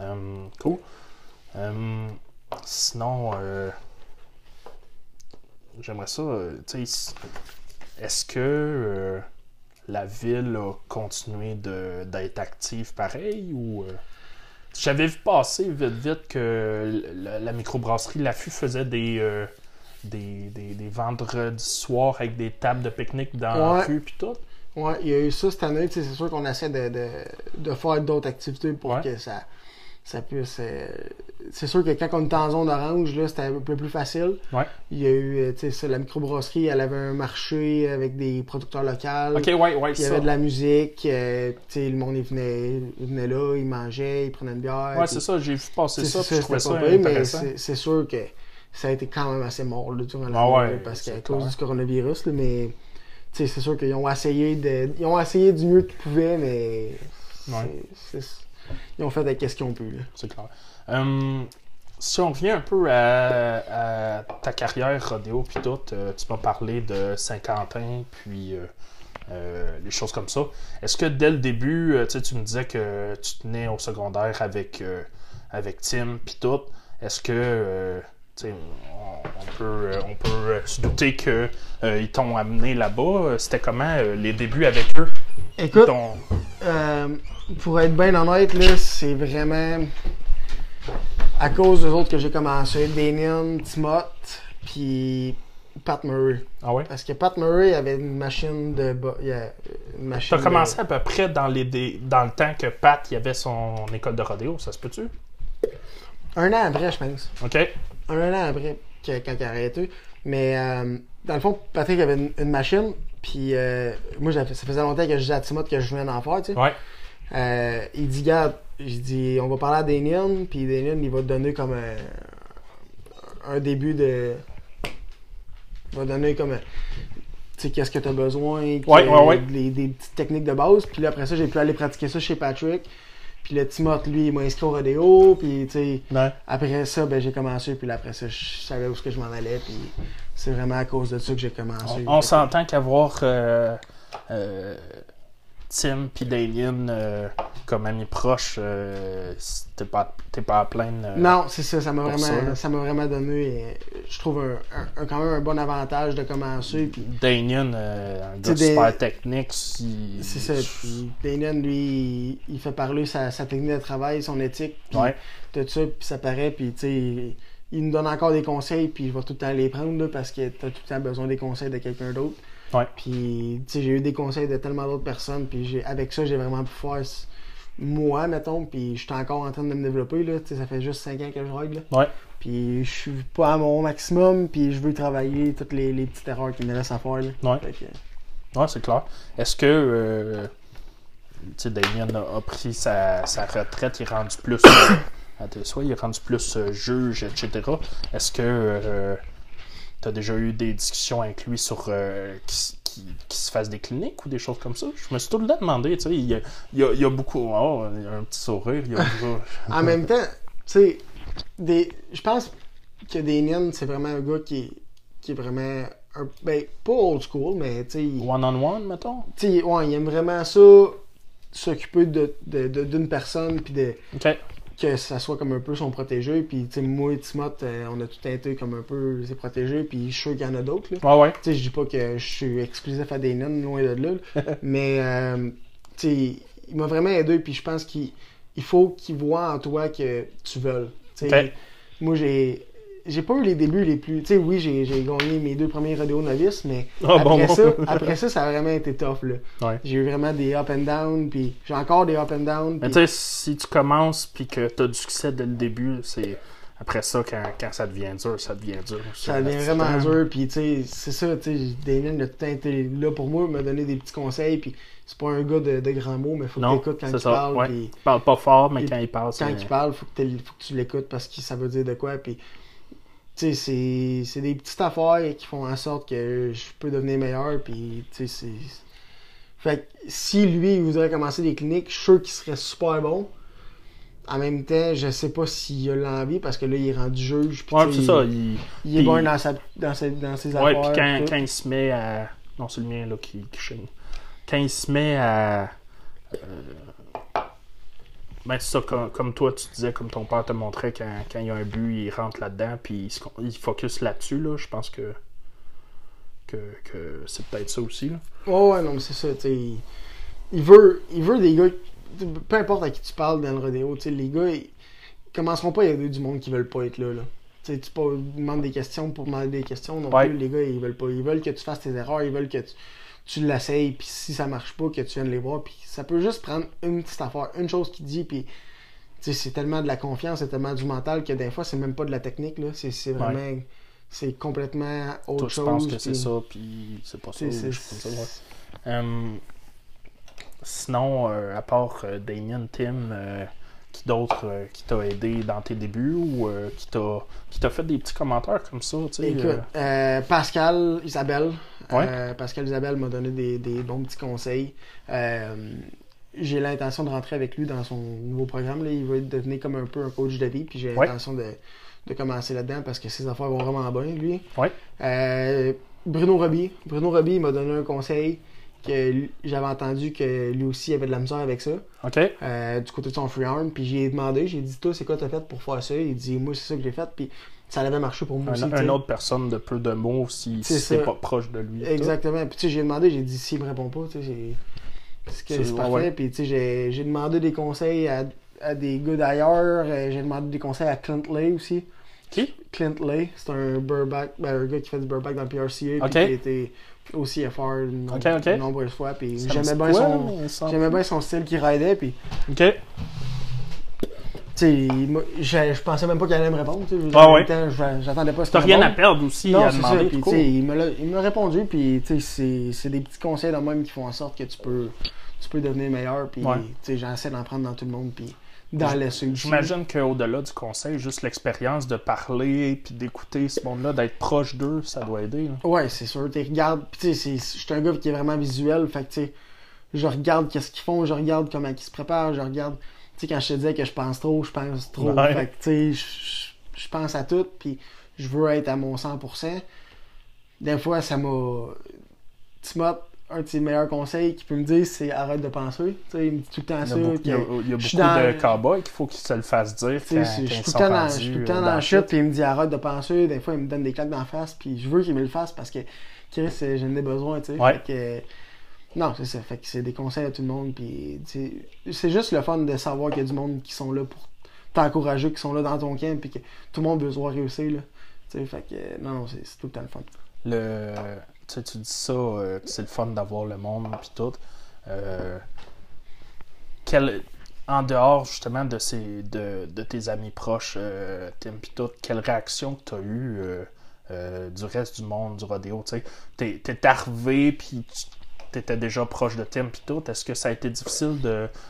Euh, cool. Euh, sinon, euh, j'aimerais ça, euh, est-ce que euh, la ville a continué de- d'être active pareil ou. euh, J'avais vu passer vite vite que la, la microbrasserie Laffût faisait des, euh, des, des, des vendredis soirs avec des tables de pique-nique dans la Ouais. rue puis tout. Ouais, il y a eu ça cette année, c'est sûr qu'on essaie de, de, de faire d'autres activités pour Ouais. que ça, ça puisse. euh, c'est sûr que quand on était en zone orange, là, c'était un peu plus facile. Ouais. Il y a eu, euh, tu sais, la microbrasserie, elle avait un marché avec des producteurs locaux. Ok, ouais, ouais, il y avait de la musique, euh, tu sais, le monde il venait, il venait là, il mangeait, il prenait une bière. Ouais, c'est ça, j'ai vu passer ça, puis je trouvais ça pire, mais c'est- sûr que ça a été quand même assez mort là, durant la Ah ouais, parce qu'à cause du coronavirus, là, mais tu sais, c'est sûr qu'ils ont essayé de, ils ont essayé du mieux qu'ils pouvaient, mais ils ont fait avec ce qu'ils ont pu. C'est clair. Hum, si on revient un peu à, à ta carrière rodéo puis tout, euh, tu m'as parlé de Saint-Quentin puis euh, euh, les choses comme ça. Est-ce que dès le début, euh, tu me disais que tu tenais au secondaire avec, euh, avec Tim puis tout, est-ce que euh, on, on peut, euh, on peut euh, se douter que euh, ils t'ont amené là-bas? C'était comment euh, les débuts avec eux? Écoute, euh, pour être bien honnête, là, c'est vraiment à cause des autres que j'ai commencé. Damien, Timoth, puis Pat Murray. Ah ouais? Parce que Pat Murray avait une machine de. y une machine Tu as de- commencé à peu près dans, les dé- dans le temps que Pat il avait son école de rodéo, ça se peut-tu? Un an après, je pense. OK. Un an après, que- quand il a arrêté. Mais euh, dans le fond, Patrick avait une, une machine. Puis euh, moi, ça faisait longtemps que je disais à Timothée que je venais d'en faire, tu sais. Ouais. Euh, il dit, garde, je dis, on va parler à Damien, puis Damien, il va te donner comme un, un début de. Il va te donner comme. un- Tu sais, qu'est-ce que tu as besoin, Ouais, ouais, ouais. les- des petites techniques de base. Puis là, après ça, j'ai pu aller pratiquer ça chez Patrick. Puis le Timothée, lui, il m'a inscrit au rodéo. Puis, tu sais, Ouais. après ça, ben, j'ai commencé. Puis là, après ça, je savais où est-ce que je m'en allais. Puis c'est vraiment à cause de ça que j'ai commencé. On, on s'entend qu'avoir euh, euh, Tim puis Damien euh, comme amis proches, euh, t'es pas, t'es pas à plaindre. euh, Non, c'est ça, ça m'a ça, vraiment, ça m'a vraiment donné, je trouve, un, quand même un bon avantage de commencer. Puis Damien, un gars super technique. si- c'est ça. Puis Damien, lui, il, il fait parler sa, sa technique de travail, son éthique, puis Ouais. tout ça, puis ça paraît. Puis tu sais, il, nous donne encore des conseils, puis je vais tout le temps les prendre là, parce que t'as tout le temps besoin des conseils de quelqu'un d'autre. Ouais. Puis tu sais, j'ai eu des conseils de tellement d'autres personnes, puis j'ai, avec ça, j'ai vraiment pu faire moi, mettons, puis je suis encore en train de me développer là. Tu sais, ça fait juste 5 ans que je règle. Ouais. Puis je suis pas à mon maximum, puis je veux travailler toutes les, les petites erreurs qui me restent à faire. Là. Ouais. Que- Ouais, c'est clair. Est-ce que euh, tu sais, Damien a, pris sa, sa retraite, il est rendu plus. euh, à tes souhaits, il est rendu plus euh, juge, etc. Est-ce que tu as déjà eu des discussions avec lui sur euh, qu'il- qu'il se fasse des cliniques ou des choses comme ça? Je me suis tout le temps demandé, tu sais, il y a, il y a- il y a beaucoup. Oh, il y a un petit sourire, il y a En même temps, tu sais, des... je pense que Damien, c'est vraiment un gars qui est, qui est vraiment. Un... Ben, pas old school, mais tu sais. il- one-on-one, mettons? tu sais, ouais, il aime vraiment ça, s'occuper de, de- de- d'une personne, puis de, OK. Que ça soit comme un peu son protégé. Puis, tu sais, moi et Timothée, euh, on a tout été comme un peu ses protégés, puis je suis sûr qu'il y en a d'autres. Là. Ouais. Tu sais, je dis pas que je suis exclusif à Damien, loin de là. là. mais, euh, tu sais, il m'a vraiment aidé, puis je pense qu'il il faut qu'il voit en toi que tu veux. Tu sais, Ok. moi, j'ai j'ai pas eu les débuts les plus. Tu sais, oui, j'ai j'ai gagné mes deux premiers rodéos novices, mais Ah, après, bon, bon. ça, après ça, ça a vraiment été tough, là. Ouais. J'ai eu vraiment des up and down, puis j'ai encore des up and down. Mais tu sais, si tu commences puis que tu as du succès dès le début, c'est après ça, quand, quand ça devient dur, ça devient dur. Ça devient vraiment dur, puis tu sais, c'est ça, tu sais, Damien a tout été là pour moi, m'a donné des petits conseils, puis c'est pas un gars de, de grands mots, mais faut que t'écoutes quand il ça, parle, ouais. Il parle pas fort, mais quand il parle, quand il parle, faut que, faut que tu l'écoutes parce que ça veut dire de quoi, puis c'est- c'est des petites affaires qui font en sorte que je peux devenir meilleur, puis tu sais, c'est... Fait que si lui, il voudrait commencer des cliniques, je suis sûr qu'il serait super bon. En même temps, je sais pas s'il a l'envie parce que là, il est rendu juge. puis Ouais, c'est ça. Il... Il est bon dans, sa, dans, ses, dans ses Ouais, affaires. puis quand, quand il se met à. Non, c'est le mien là qui, qui chigne. Quand il se met à. euh, Ben, c'est ça, comme, comme toi, tu disais, comme ton père te montrait, quand, quand il y a un but, il rentre là-dedans, puis il, se il focus là-dessus, là. Je pense que. que, que c'est peut-être ça aussi, là. Ouais, ouais, non, mais c'est ça, tu sais. Il, il veut, il veut des gars. Peu importe à qui tu parles dans le rodéo, tu sais, les gars, ils commenceront pas à aider du monde qui veulent pas être là, là. Tu sais, tu pas, demandes des questions pour demander des questions non Ouais. plus. Les gars, ils veulent pas. Ils veulent que tu fasses tes erreurs, ils veulent que tu, tu l'essayes, puis si ça marche pas, que tu viennes les voir, puis ça peut juste prendre une petite affaire, une chose qu'il dit, puis. C'est tellement de la confiance, c'est tellement du mental que des fois, c'est même pas de la technique, là. C'est c'est vraiment. C'est complètement autre Toi, je chose. pense que c'est ça, puis c'est pas ça. c'est- je ouais. Hum, sinon, euh, à part euh, Damien, Tim, euh, qui d'autre euh, qui t'a aidé dans tes débuts ou euh, qui t'a qui t'a fait des petits commentaires comme ça, tu sais. Écoute, euh, Pascal, Isabelle. Ouais. Pascal Isabelle m'a donné des, des bons petits conseils. J'ai l'intention de rentrer avec lui dans son nouveau programme. Là. Il va devenir comme un peu un coach de vie. Puis j'ai Ouais. l'intention de, de commencer là-dedans parce que ses affaires vont vraiment bien, lui. Ouais. Bruno Roby. Bruno Roby m'a donné un conseil que j'avais entendu que lui aussi avait de la misère avec ça. OK. euh, du côté de son free arm. Puis j'ai demandé, j'ai dit, toi, c'est quoi t'as fait pour faire ça? Il dit, moi, c'est ça que j'ai fait. Puis ça avait marché pour moi Un, aussi. un tu sais. autre personne de peu de mots si, C'est si c'est ça. pas proche de lui. Exactement. Puis tu sais, j'ai demandé, j'ai dit s'il me répond pas, tu sais, c'est parfait. ouais. Puis tu sais, j'ai, demandé des conseils à, à des gars d'ailleurs. Euh, j'ai demandé des conseils à Clint Lay aussi. Qui? Clint Lay, c'est un burback, ben, un gars qui fait du burback dans le PRCA. Puis qui a été aussi FR de nom- Ok, ok. de nombreuses fois. Puis j'aimais bien, son, j'aimais bien son style qu'il raidait. Puis OK. m'a- je, je pensais même pas qu'il allait me répondre. Ah ouais. j'attendais pas ce T'as rien à perdre aussi Non, à c'est ça. Puis, il l'a répondu, puis c'est c'est des petits conseils de même qui font en sorte que tu peux, tu peux devenir meilleur. Puis Ouais. j'essaie d'en prendre dans tout le monde, puis dans les aussi. J'imagine qu'au-delà du conseil, juste l'expérience de parler puis d'écouter ce monde-là, d'être proche d'eux, ça doit aider. là. Ouais, c'est sûr. Tu regardes, tu sais, je suis un gars qui est vraiment visuel, fait que tu sais, je regarde qu'est-ce qu'ils font, je regarde comment ils se préparent, je regarde. Tu sais, quand je te disais que je pense trop, je pense trop. Ouais. Fait que tu sais, je- je pense à tout, puis je veux être à mon 100%. Des fois, ça m'a. Timot, un de ses meilleurs conseils qu'il peut me dire, c'est arrête de penser. Il me dit tout le temps Il y ça. a beaucoup, il y a- il y a beaucoup dans- de cowboys qu'il faut qu'ils se le fassent dire quand, quand je suis tout le temps dans, rendus, je suis tout le euh, temps dans dans la le chute, puis il me dit arrête de penser. Des fois, il me donne des claques d'en face, puis je veux qu'il me le fasse parce que Chris, euh, j'en ai besoin, tu sais. Ouais. Fait que, non, c'est ça. Fait que c'est des conseils à tout le monde, puis c'est juste le fun de savoir qu'il y a du monde qui sont là pour t'encourager, qui sont là dans ton camp, puis que tout le monde veut se voir réussir, là. Fait que, non, non, c'est c'est tout le temps le fun. le tu sais, tu dis ça euh, c'est le fun d'avoir le monde puis tout. Euh, en dehors justement de ces de, de tes amis proches euh, Tim puis tout quelle réaction que tu as eu euh, du reste du monde du rodéo? Tu sais t'es t'es arrivé puis tu étais déjà proche de Tim puis tout. Est-ce que ça a été difficile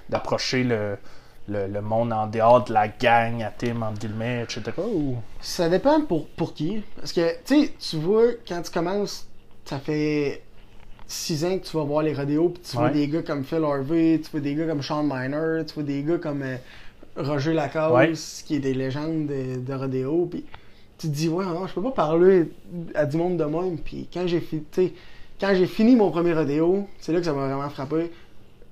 d'approcher le, le, le monde en dehors de la gang à Tim entre guillemets etc ou? Ça dépend pour, pour qui. Parce que, tu sais, tu vois, quand tu commences, ça fait 6 ans que tu vas voir les rodéos, puis tu vois Ouais. des gars comme Phil Harvey, tu vois des gars comme Sean Miner, tu vois des gars comme euh, Roger Lacasse, Ouais. qui est des légendes de, de rodéo, puis tu te dis, ouais, non, je peux pas parler à du monde de même. Puis quand j'ai fi- tu sais, quand j'ai fini mon premier rodéo, c'est là que ça m'a vraiment frappé.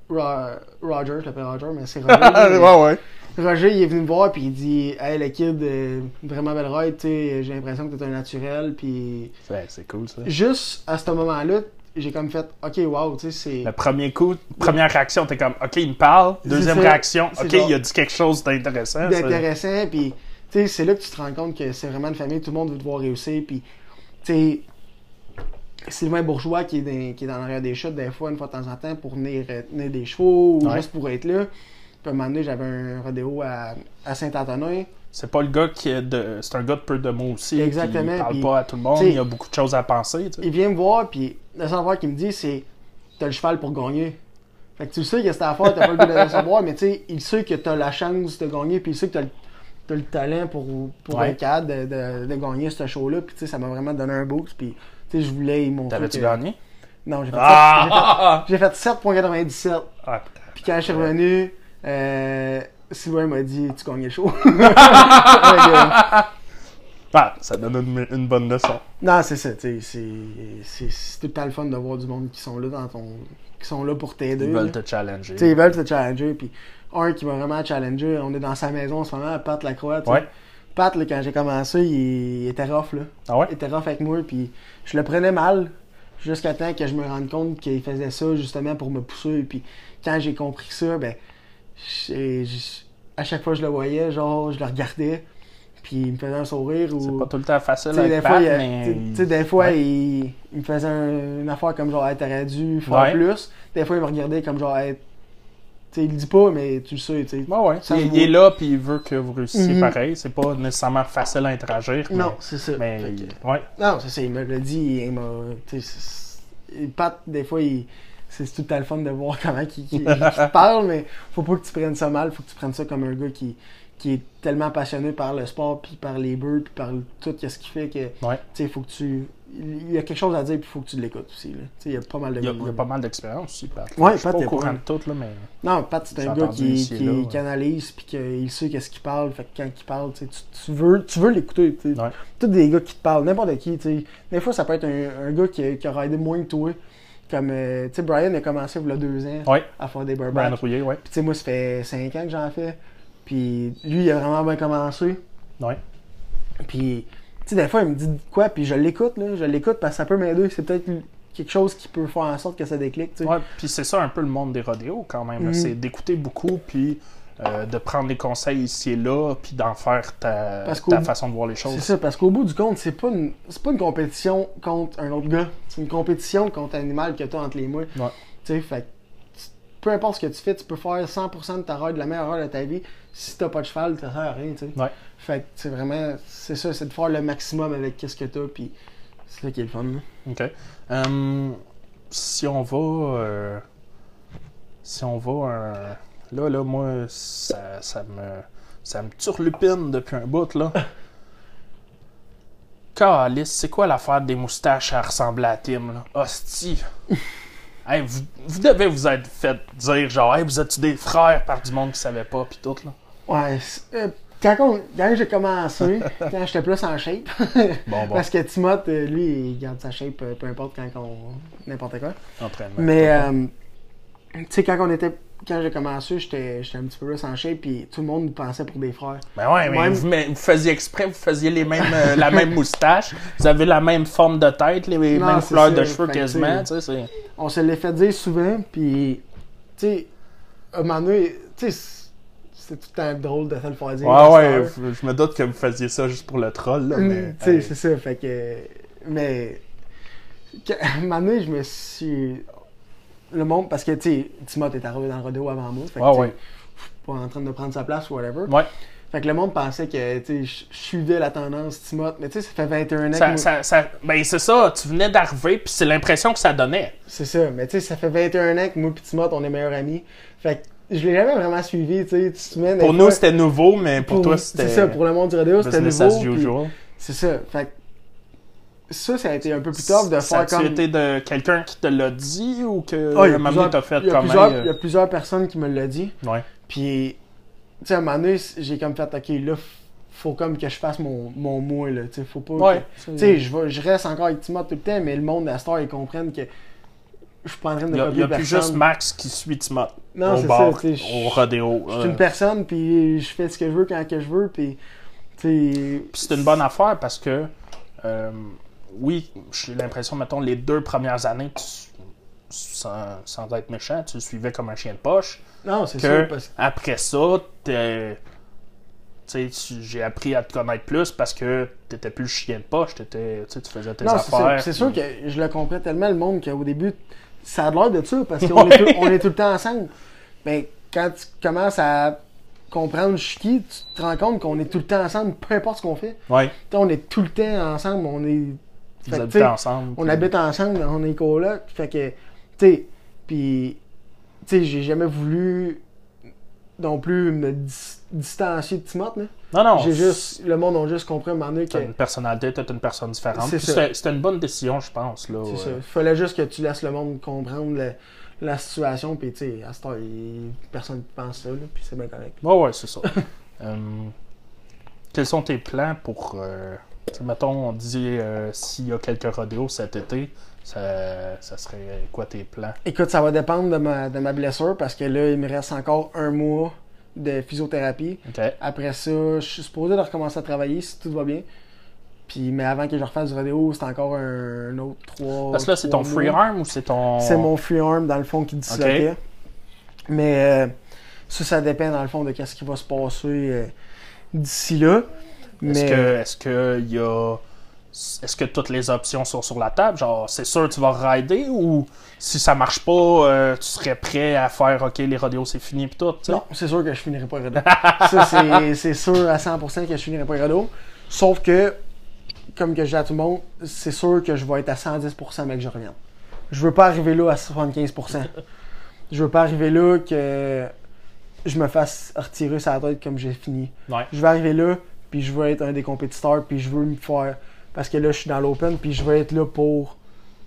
Ro- Roger, je l'appelle Roger, mais c'est Roger. là, mais- ouais Roger, il est venu me voir puis il dit Hey, le kid, euh, vraiment belle ride, tu sais, j'ai l'impression que t'es un naturel. Puis Ouais, c'est cool ça juste à ce moment-là, j'ai comme fait Ok, wow, tu sais, c'est. Le premier coup, première réaction, t'es comme, OK, il me parle. Deuxième réaction, OK, genre- il a dit quelque chose d'intéressant. d'intéressant. Puis, tu sais, c'est là que tu te rends compte que c'est vraiment une famille, tout le monde veut te voir réussir. Puis, tu sais, Sylvain Bourgeois qui est, dans, qui est dans l'arrière des chutes, des fois, une fois de temps en temps, pour venir euh, tenir des chevaux ou Ouais. juste pour être là. Puis, à un moment donné, j'avais un rodéo à, à Saint-Antonin. C'est pas le gars qui est de. C'est un gars de peu de mots aussi. Exactement, Il parle puis, pas à tout le monde. Il a beaucoup de choses à penser. Il vient me voir, puis le affaire qu'il me dit, c'est T'as le cheval pour gagner. Fait que tu sais que cette affaire, t'as pas le goût de le savoir, mais tu sais, il sait que t'as la chance de gagner, puis il sait que t'as le, t'as le talent pour, pour Ouais. être capable de, de, de gagner ce show-là, puis tu sais, ça m'a vraiment donné un boost, puis tu sais, je voulais y montrer. T'avais-tu gagné? Non, j'ai fait, Ah! fait, fait 7.97. Ah, Puis quand je suis revenu, euh, Sylvain m'a dit Tu gagnes le show. Fait que, Ah, ça donne une, une bonne leçon. non, c'est ça, c'est- c'est c'est tout le temps le fun de voir du monde qui sont là dans ton. qui sont là pour t'aider. Ils là. veulent te challenger. Tu sais, ils veulent te challenger. Puis un qui m'a vraiment challengé, on est dans sa maison en ce moment, Pat Lacroix. Ouais. Pat, là, quand j'ai commencé, il, il était rough. Là. Ah ouais? Il était rough avec moi. Puis je le prenais mal jusqu'à temps que je me rende compte qu'il faisait ça justement pour me pousser. Puis quand j'ai compris ça, ben, à chaque fois que je le voyais, genre, je le regardais. Puis il me faisait un sourire. C'est pas tout le temps facile sais, des avec fois, Pat, il, mais... tu sais- tu sais, des fois Ouais. il, il me faisait un- une affaire comme genre, hey, t'aurais dû faire Ouais. plus. Des fois, il me regardait comme genre, hey, tu sais, il le dit pas, mais tu le sais, tu sais. Ouais, il, il est là, puis il veut que vous réussissiez Mhm. pareil. C'est pas nécessairement facile à interagir. mais- Non, c'est ça. Mais, que- ouais. non, c'est ça, il me l'a dit, il m'a. Pat, des fois, il. C'est tout temps le fun de voir comment il, il- il te parle, mais faut pas que tu prennes ça mal, faut que tu prennes ça comme un gars qui, qui est tellement passionné par le sport, puis par les bœufs, puis par tout ce qui fait que, Ouais. tu sais, faut que tu... Il y a quelque chose à dire, puis faut que tu l'écoutes aussi, il y a pas mal de Il y a, il y a pas mal d'expérience aussi, Pat. Ouais, Pat, pas il au a courant pas de tout, là, mais... Non, Pat, c'est un gars qui, ici qui, là, ouais. qui analyse, puis qu'il sait qu'est-ce qu'il parle, fait que quand il parle, tu, veux, tu veux l'écouter. Ouais. Tous des gars qui te parlent, n'importe qui, sais. Des fois, ça peut être un, un gars qui, qui aura aidé moins que toi. Comme, euh, tu sais, Brian a commencé il y a deux ans Ouais, à faire des burbacks. Brian ouais. Puis tu sais, moi, ça fait 5 ans que j'en fais. Puis lui, il a vraiment bien commencé. Ouais. Puis, tu sais, des fois, il me dit quoi, puis je l'écoute, là. Je l'écoute parce que ça peut m'aider. C'est peut-être quelque chose qui peut faire en sorte que ça tu sais. Ouais, puis c'est ça un peu le monde des rodéos quand même. Mhm. C'est d'écouter beaucoup, puis euh, de prendre des conseils ici et là, puis d'en faire ta, ta façon de voir les choses. C'est ça, parce qu'au bout du compte, c'est pas une, pas une compétition contre un autre gars. C'est une compétition contre un animal que t'as entre les mains. Ouais. Tu sais, fait tu- peu importe ce que tu fais, tu peux faire 100% de ta heure, de la meilleure heure de ta vie. Si t'as pas de cheval, ça sert à rien, tu sais. Ouais. Fait que c'est vraiment, c'est ça, c'est de faire le maximum avec ce que t'as, puis c'est ça qui est le fun. là. OK. Hum, si on va... euh, si on va... euh, là, là, moi, ça, ça me... Ça me turlupine depuis un bout, là. Calice, c'est quoi l'affaire des moustaches à ressembler à Tim, là? Hostie! Hey, vous, vous devez vous être fait dire, genre, hey, vous êtes des frères par du monde qui savait pas, pis tout, là? Ouais, euh, quand, quand j'ai commencé, quand j'étais plus en shape, Bon, bon, parce que Timoth, euh, lui, il garde sa shape, euh, peu importe quand on. n'importe quoi. entraînement. Mais, euh, tu sais, quand on était. Quand j'ai commencé, j'étais j'étais un petit peu plus en shape, puis tout le monde nous pensait pour des frères. Ben ouais, mais Même- vous, mais vous faisiez exprès, vous faisiez les mêmes, euh, la même moustache, vous avez la même forme de tête, les Non, mêmes couleurs ça, de cheveux quasiment, tu sais. On se l'est fait dire souvent, puis, tu sais, à un moment donné, tu sais, c'est tout le temps drôle de se le faire dire. Ouais, ouais, je me doute que vous faisiez ça juste pour le troll, là, mais... Tu sais, c'est ça, fait que. Mais. À un moment donné, je me suis. Le monde, parce que, tu sais, Timothée est arrivé dans le rodéo avant moi. Fait que, sais, ouais. pas en train de prendre sa place ou whatever. Ouais, Fait que le monde pensait que, tu sais, je suivais la tendance Timothée. Mais tu sais, ça fait 21 ans que ça, moi- ça, ça- ben c'est ça, tu venais d'arriver, puis c'est l'impression que ça donnait. C'est ça, mais tu sais, ça fait 21 ans que moi et Timothée, on est meilleurs amis. Fait que je l'ai jamais vraiment suivi, tu sais. Pour nous, c'était nouveau, mais pour, toi, c'était... C'est ça, pour le monde du rodéo, c'était nouveau. C'est ça, fait que ça, ça a été un peu plus tough de ça faire comme... été de quelqu'un qui te l'a dit, ou que, Ah, il y à a un moment plusieurs- donné, t'as fait comme... euh, Il y a plusieurs personnes qui me l'ont dit. Ouais, Puis, tu sais, à un moment donné, j'ai comme fait, OK, là, faut comme que je fasse mon, mon moi, là. Tu sais, faut pas... ouais. Tu sais, je, je reste encore avec Timothée tout le temps, mais le monde à Star, ils comprennent que je suis pas en train de Il y a, plus juste Max qui suit Timothée Non, c'est ça, au rodéo. Je suis euh. une personne, puis je fais ce que je veux quand que je veux, puis... Puis c'est une bonne affaire parce que, euh, oui, j'ai l'impression, mettons, les deux premières années, tu- sans, sans être méchant, tu le suivais comme un chien de poche. Non, c'est ça, parce après ça, j'ai appris à te connaître plus parce que t'étais plus le chien de poche, t'étais, tu sais, tu faisais tes Non, affaires. C'est sûr que je le comprends tellement, le monde, qu'au début, ça a l'air de ça, parce qu'on est, tout- on est tout le temps ensemble. Mais quand tu commences à comprendre je qui, tu te rends compte qu'on est tout le temps ensemble, peu importe ce qu'on fait. Ouais, on est tout le temps ensemble, on est... vous Fait habitez ensemble. On puis- habite ensemble, on est coloc, fait que, tu sais, puis, tu sais, j'ai jamais voulu non plus me dis- distancier de Timothée, là. Non, non. J'ai juste, le monde a juste compris à un moment donné que, T'as une personnalité, t'es une personne différente. C'était une bonne décision, je pense. Là, c'est ça, il fallait juste que tu laisses le monde comprendre le- la situation, puis tu sais, à heure, il- personne ne pense ça, là, puis c'est bien correct. Ouais, ouais, c'est ça. Euh, quels sont tes plans pour. euh, mettons, on dit euh, s'il y a quelques rodéos cet été, ça, ça serait quoi tes plans? Écoute, ça va dépendre de ma, de ma blessure, parce que là, il me reste encore un mois de physiothérapie. Après ça, je suis supposé de recommencer à travailler si tout va bien. Puis, mais avant que je refasse du rodéo, c'est encore un, un autre trois. Parce que là, c'est ton free arm ou c'est ton. C'est mon free arm, dans le fond, qui disloquait. Mais euh, ça, ça dépend, dans le fond, de qu'est-ce qui va se passer euh, d'ici là. Mais Est-ce que, est-ce que y a. Est-ce que toutes les options sont sur la table? Genre, c'est sûr tu vas rider ou si ça marche pas, euh, tu serais prêt à faire OK, les rodéos c'est fini pis tout, non, c'est sûr que je finirai pas rodéo. ça, c'est- c'est sûr à 100% que je finirai pas rodéo. Sauf que, comme que je dis à tout le monde, c'est sûr que je vais être à 110% mais que je revienne. Je veux pas arriver là à 75%. je veux pas arriver là que je me fasse retirer sa tête comme j'ai fini. Ouais. Je vais arriver là, puis je veux être un des compétiteurs, puis je veux me faire. Parce que là, je suis dans l'open, puis je veux être là pour,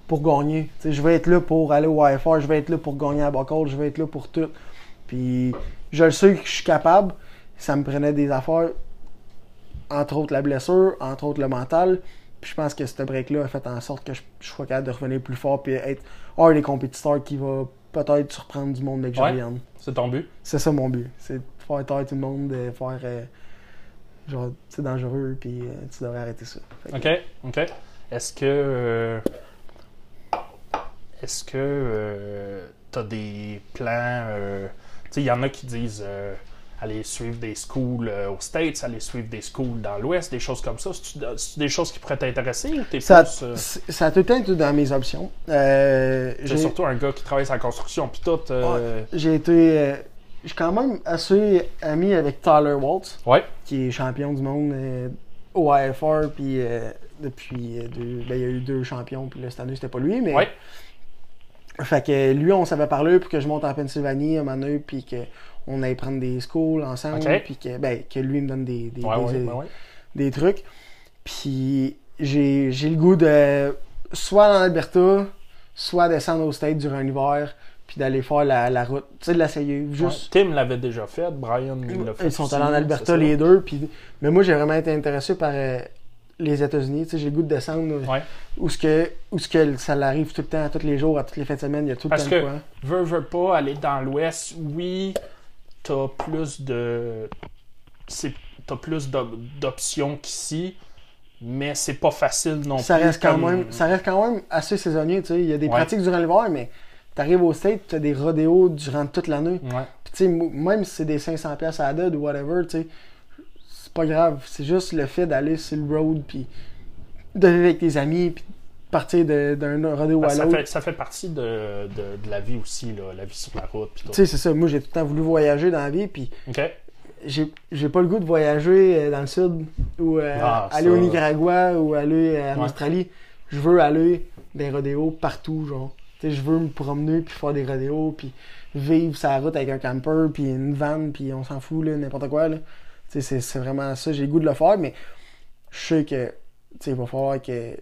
pour gagner. Tu sais, je veux être là pour aller au IFR, je veux être là pour gagner à Buckle, je veux être là pour tout. Puis je le sais que je suis capable. Ça me prenait des affaires, entre autres la blessure, entre autres le mental. Puis je pense que ce break-là a fait en sorte que je, je sois capable de revenir plus fort, puis être un des compétiteurs qui va peut-être surprendre du monde dès que je Ouais. C'est ton but? C'est ça mon but. C'est de faire taire tout le monde, de faire. euh, genre, c'est dangereux, puis euh, tu devrais arrêter ça. Fait OK, OK. Est-ce que. euh, Est-ce que tu as des plans. euh, tu sais, il y en a qui disent euh, aller suivre des schools euh, aux States, aller suivre des schools dans l'Ouest, des choses comme ça. C'est-tu des choses qui pourraient t'intéresser ou t'es Ça, plus. euh, c'est- ça a tout le temps été dans mes options. Euh, j'ai, surtout un gars qui travaille sur la construction, puis tout. euh, j'ai été. Je suis quand même assez ami avec Tyler Waltz, ouais. qui est champion du monde euh, au IFR, puis euh, depuis euh, deux, ben, il y a eu deux champions, puis là, cette année, c'était pas lui, mais. Ouais. Fait que lui, on s'avait parlé pour que je monte en Pennsylvanie un moment donné, puis qu'on aille prendre des schools ensemble, Ok. puis que, ben, que lui me donne des, des, Ouais, trucs. Puis j'ai j'ai le goût de soit en Alberta, soit descendre au States durant l'hiver, puis d'aller faire la, la route. Tu sais, de l'essayer. Juste. Ouais. Tim l'avait déjà fait, Brian l'a fait. Ils sont allés en Alberta les deux. Puis... Mais moi, j'ai vraiment été intéressé par euh, les États-Unis. Tu sais, j'ai le goût de descendre euh, Ouais. où, ce que, où ce que ça l'arrive tout le temps, tous les jours, à toutes les fins de semaine. Il y a tout le Parce temps que- de quoi. veux, veux pas aller dans l'ouest, oui, t'as plus de. T'as plus d'op- d'options qu'ici, mais c'est pas facile non Ça plus. reste, quand comme- même, ça reste quand même assez saisonnier. Tu sais. Il y a des Ouais. pratiques durant l'hiver, mais t'arrives au States, t'as des rodéos durant toute l'année. Ouais. Puis, tu sais, même si c'est des 500$ pièces à la dot ou whatever, tu sais, c'est pas grave. C'est juste le fait d'aller sur le road, puis de vivre avec tes amis, puis partir d'un rodéo à ça, l'autre. fait, ça fait partie de, de, de la vie aussi, là, la vie sur la route. Tu sais, c'est ça. Moi, j'ai tout le temps voulu voyager dans la vie, puis Ok. j'ai pas le goût de voyager euh, dans le sud ou euh, Ah, aller au Nicaragua ou aller euh, en Ouais. Australie. Je veux aller des rodéos partout, genre. Je veux me promener puis faire des rodéos puis vivre sa route avec un camper puis une van puis on s'en fout là, n'importe quoi là. C'est- c'est vraiment ça, j'ai le goût de le faire mais je sais que il va falloir que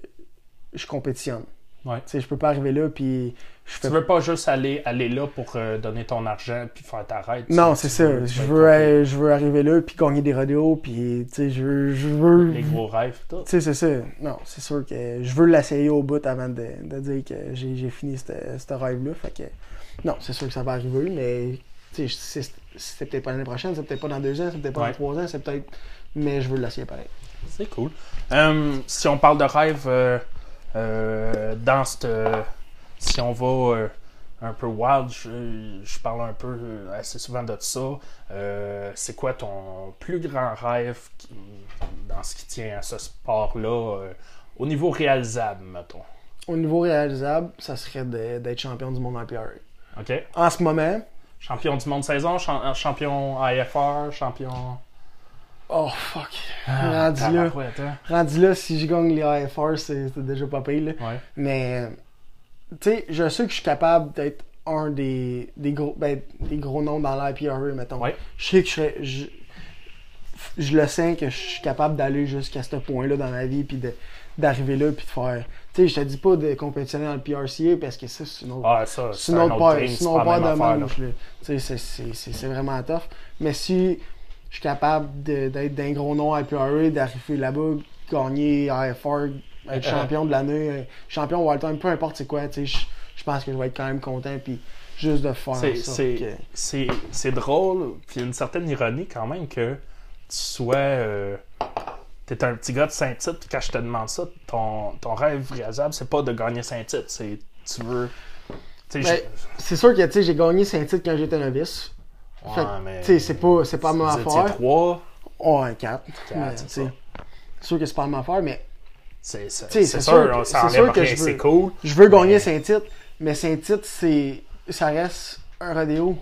je compétitionne. Ouais. Tu sais, je peux pas arriver là puis je fais Tu veux pas juste aller, aller là pour euh, donner ton argent puis faire ta raide. Non, c'est ça. veux- Je veux euh, je veux arriver là puis gagner des rodéos puis tu sais, je veux, je veux Les gros rêves, tout. Tu sais, c'est ça. Non, c'est sûr que je veux l'essayer au bout avant de, de dire que j'ai fini ce rêve-là. Fait que, non, c'est sûr que ça va arriver, mais tu sais, c'est peut-être pas l'année prochaine, c'est peut-être pas dans deux ans, c'est peut-être pas Ouais. dans trois ans, c'est peut-être. Mais je veux l'essayer pareil. C'est cool. Euh, si on parle de rêve, euh, dans cette. Si on va euh, un peu wild, je, je parle un peu euh, assez souvent de ça. Euh, c'est quoi ton plus grand rêve qui- dans ce qui tient à ce sport-là, euh, au niveau réalisable, mettons? Au niveau réalisable, ça serait d'être champion du monde en PRA. OK? En ce moment, Champion du monde saison, cham- champion AFR, champion. oh fuck. Ah, rendu là. hein? Rendu là, si je gagne les AFR, c'est c'est déjà pas payé. Là. Ouais. Mais, tu sais, je sais que je suis capable d'être un des, des, gros, ben, des gros noms dans l'IPRA, mettons. Ouais. Je sais que je serais. Je, je le sens que je suis capable d'aller jusqu'à ce point-là dans ma vie, puis d'arriver là, puis de faire. Tu sais, je te dis pas de compétitionner dans le PRCA parce que ça, c'est une autre. Ah, ça, C'est une autre game, pas de là. Tu sais, c'est- vraiment tough. Mais si je suis capable d'être d'un gros nom à IPRA, d'arriver là-bas, gagner AFR, être champion de l'année, euh, champion Time, peu importe c'est quoi, tu sais, je pense que je vais être quand même content, puis juste de faire C'est- ça. c'est- que- C'est c'est drôle, puis il y a une certaine ironie quand même que tu sois. euh, T'es un petit gars de Saint-Tite, puis quand je te demande ça, ton, ton rêve réalisable, c'est pas de gagner Saint-Tite, c'est. Tu veux. Ben, C'est sûr que j'ai gagné Saint-Tite quand j'étais novice. fait ouais, mais. c'est pas, c'est pas ma affaire. trois, Oh, un 4. Quatre, c'est ça. C'est sûr que c'est pas ma affaire, mais c'est sûr, sûr s'enlève sûr que rien, je veux- c'est cool. je veux gagner Saint-Tite, mais Saint-Tite, c'est, ça reste un rodéo.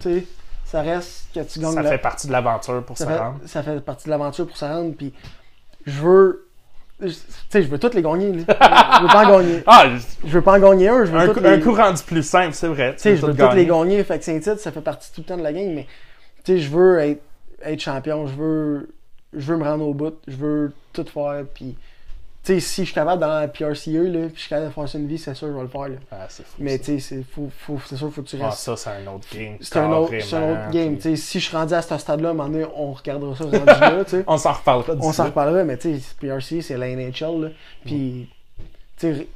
Tu sais, ça reste que tu gagnes Ça fait partie de l'aventure pour ça se fait, rendre. ça fait partie de l'aventure pour se rendre, puis je veux. Tu sais, je veux toutes les gagner, là. Je veux pas en gagner. Ah, Je veux pas en gagner un, je veux un, coup, les... un coup rendu plus simple, c'est vrai. Tu sais, je veux toutes les gagner. Fait que Saint-Tite, ça fait partie tout le temps de la game, mais tu sais, je veux être, être champion, je veux, je veux me rendre au bout, je veux tout faire, puis sais, si je suis capable dans la PRCE, là, puis je suis capable de faire ça une vie, c'est sûr, je vais le faire, là. Ah, c'est fou. Mais tu sais, c'est faut, faut, c'est sûr, faut que tu Ah, restes. ça, c'est un autre game. c'est un autre, c'est un autre game. puis- si je suis rendu à ce stade-là, à un moment donné, on regardera ça rendu là, tu sais. On s'en reparlera On s'en reparlera, mais tu sais, PRC, c'est la NHL, là. Puis, tu sais,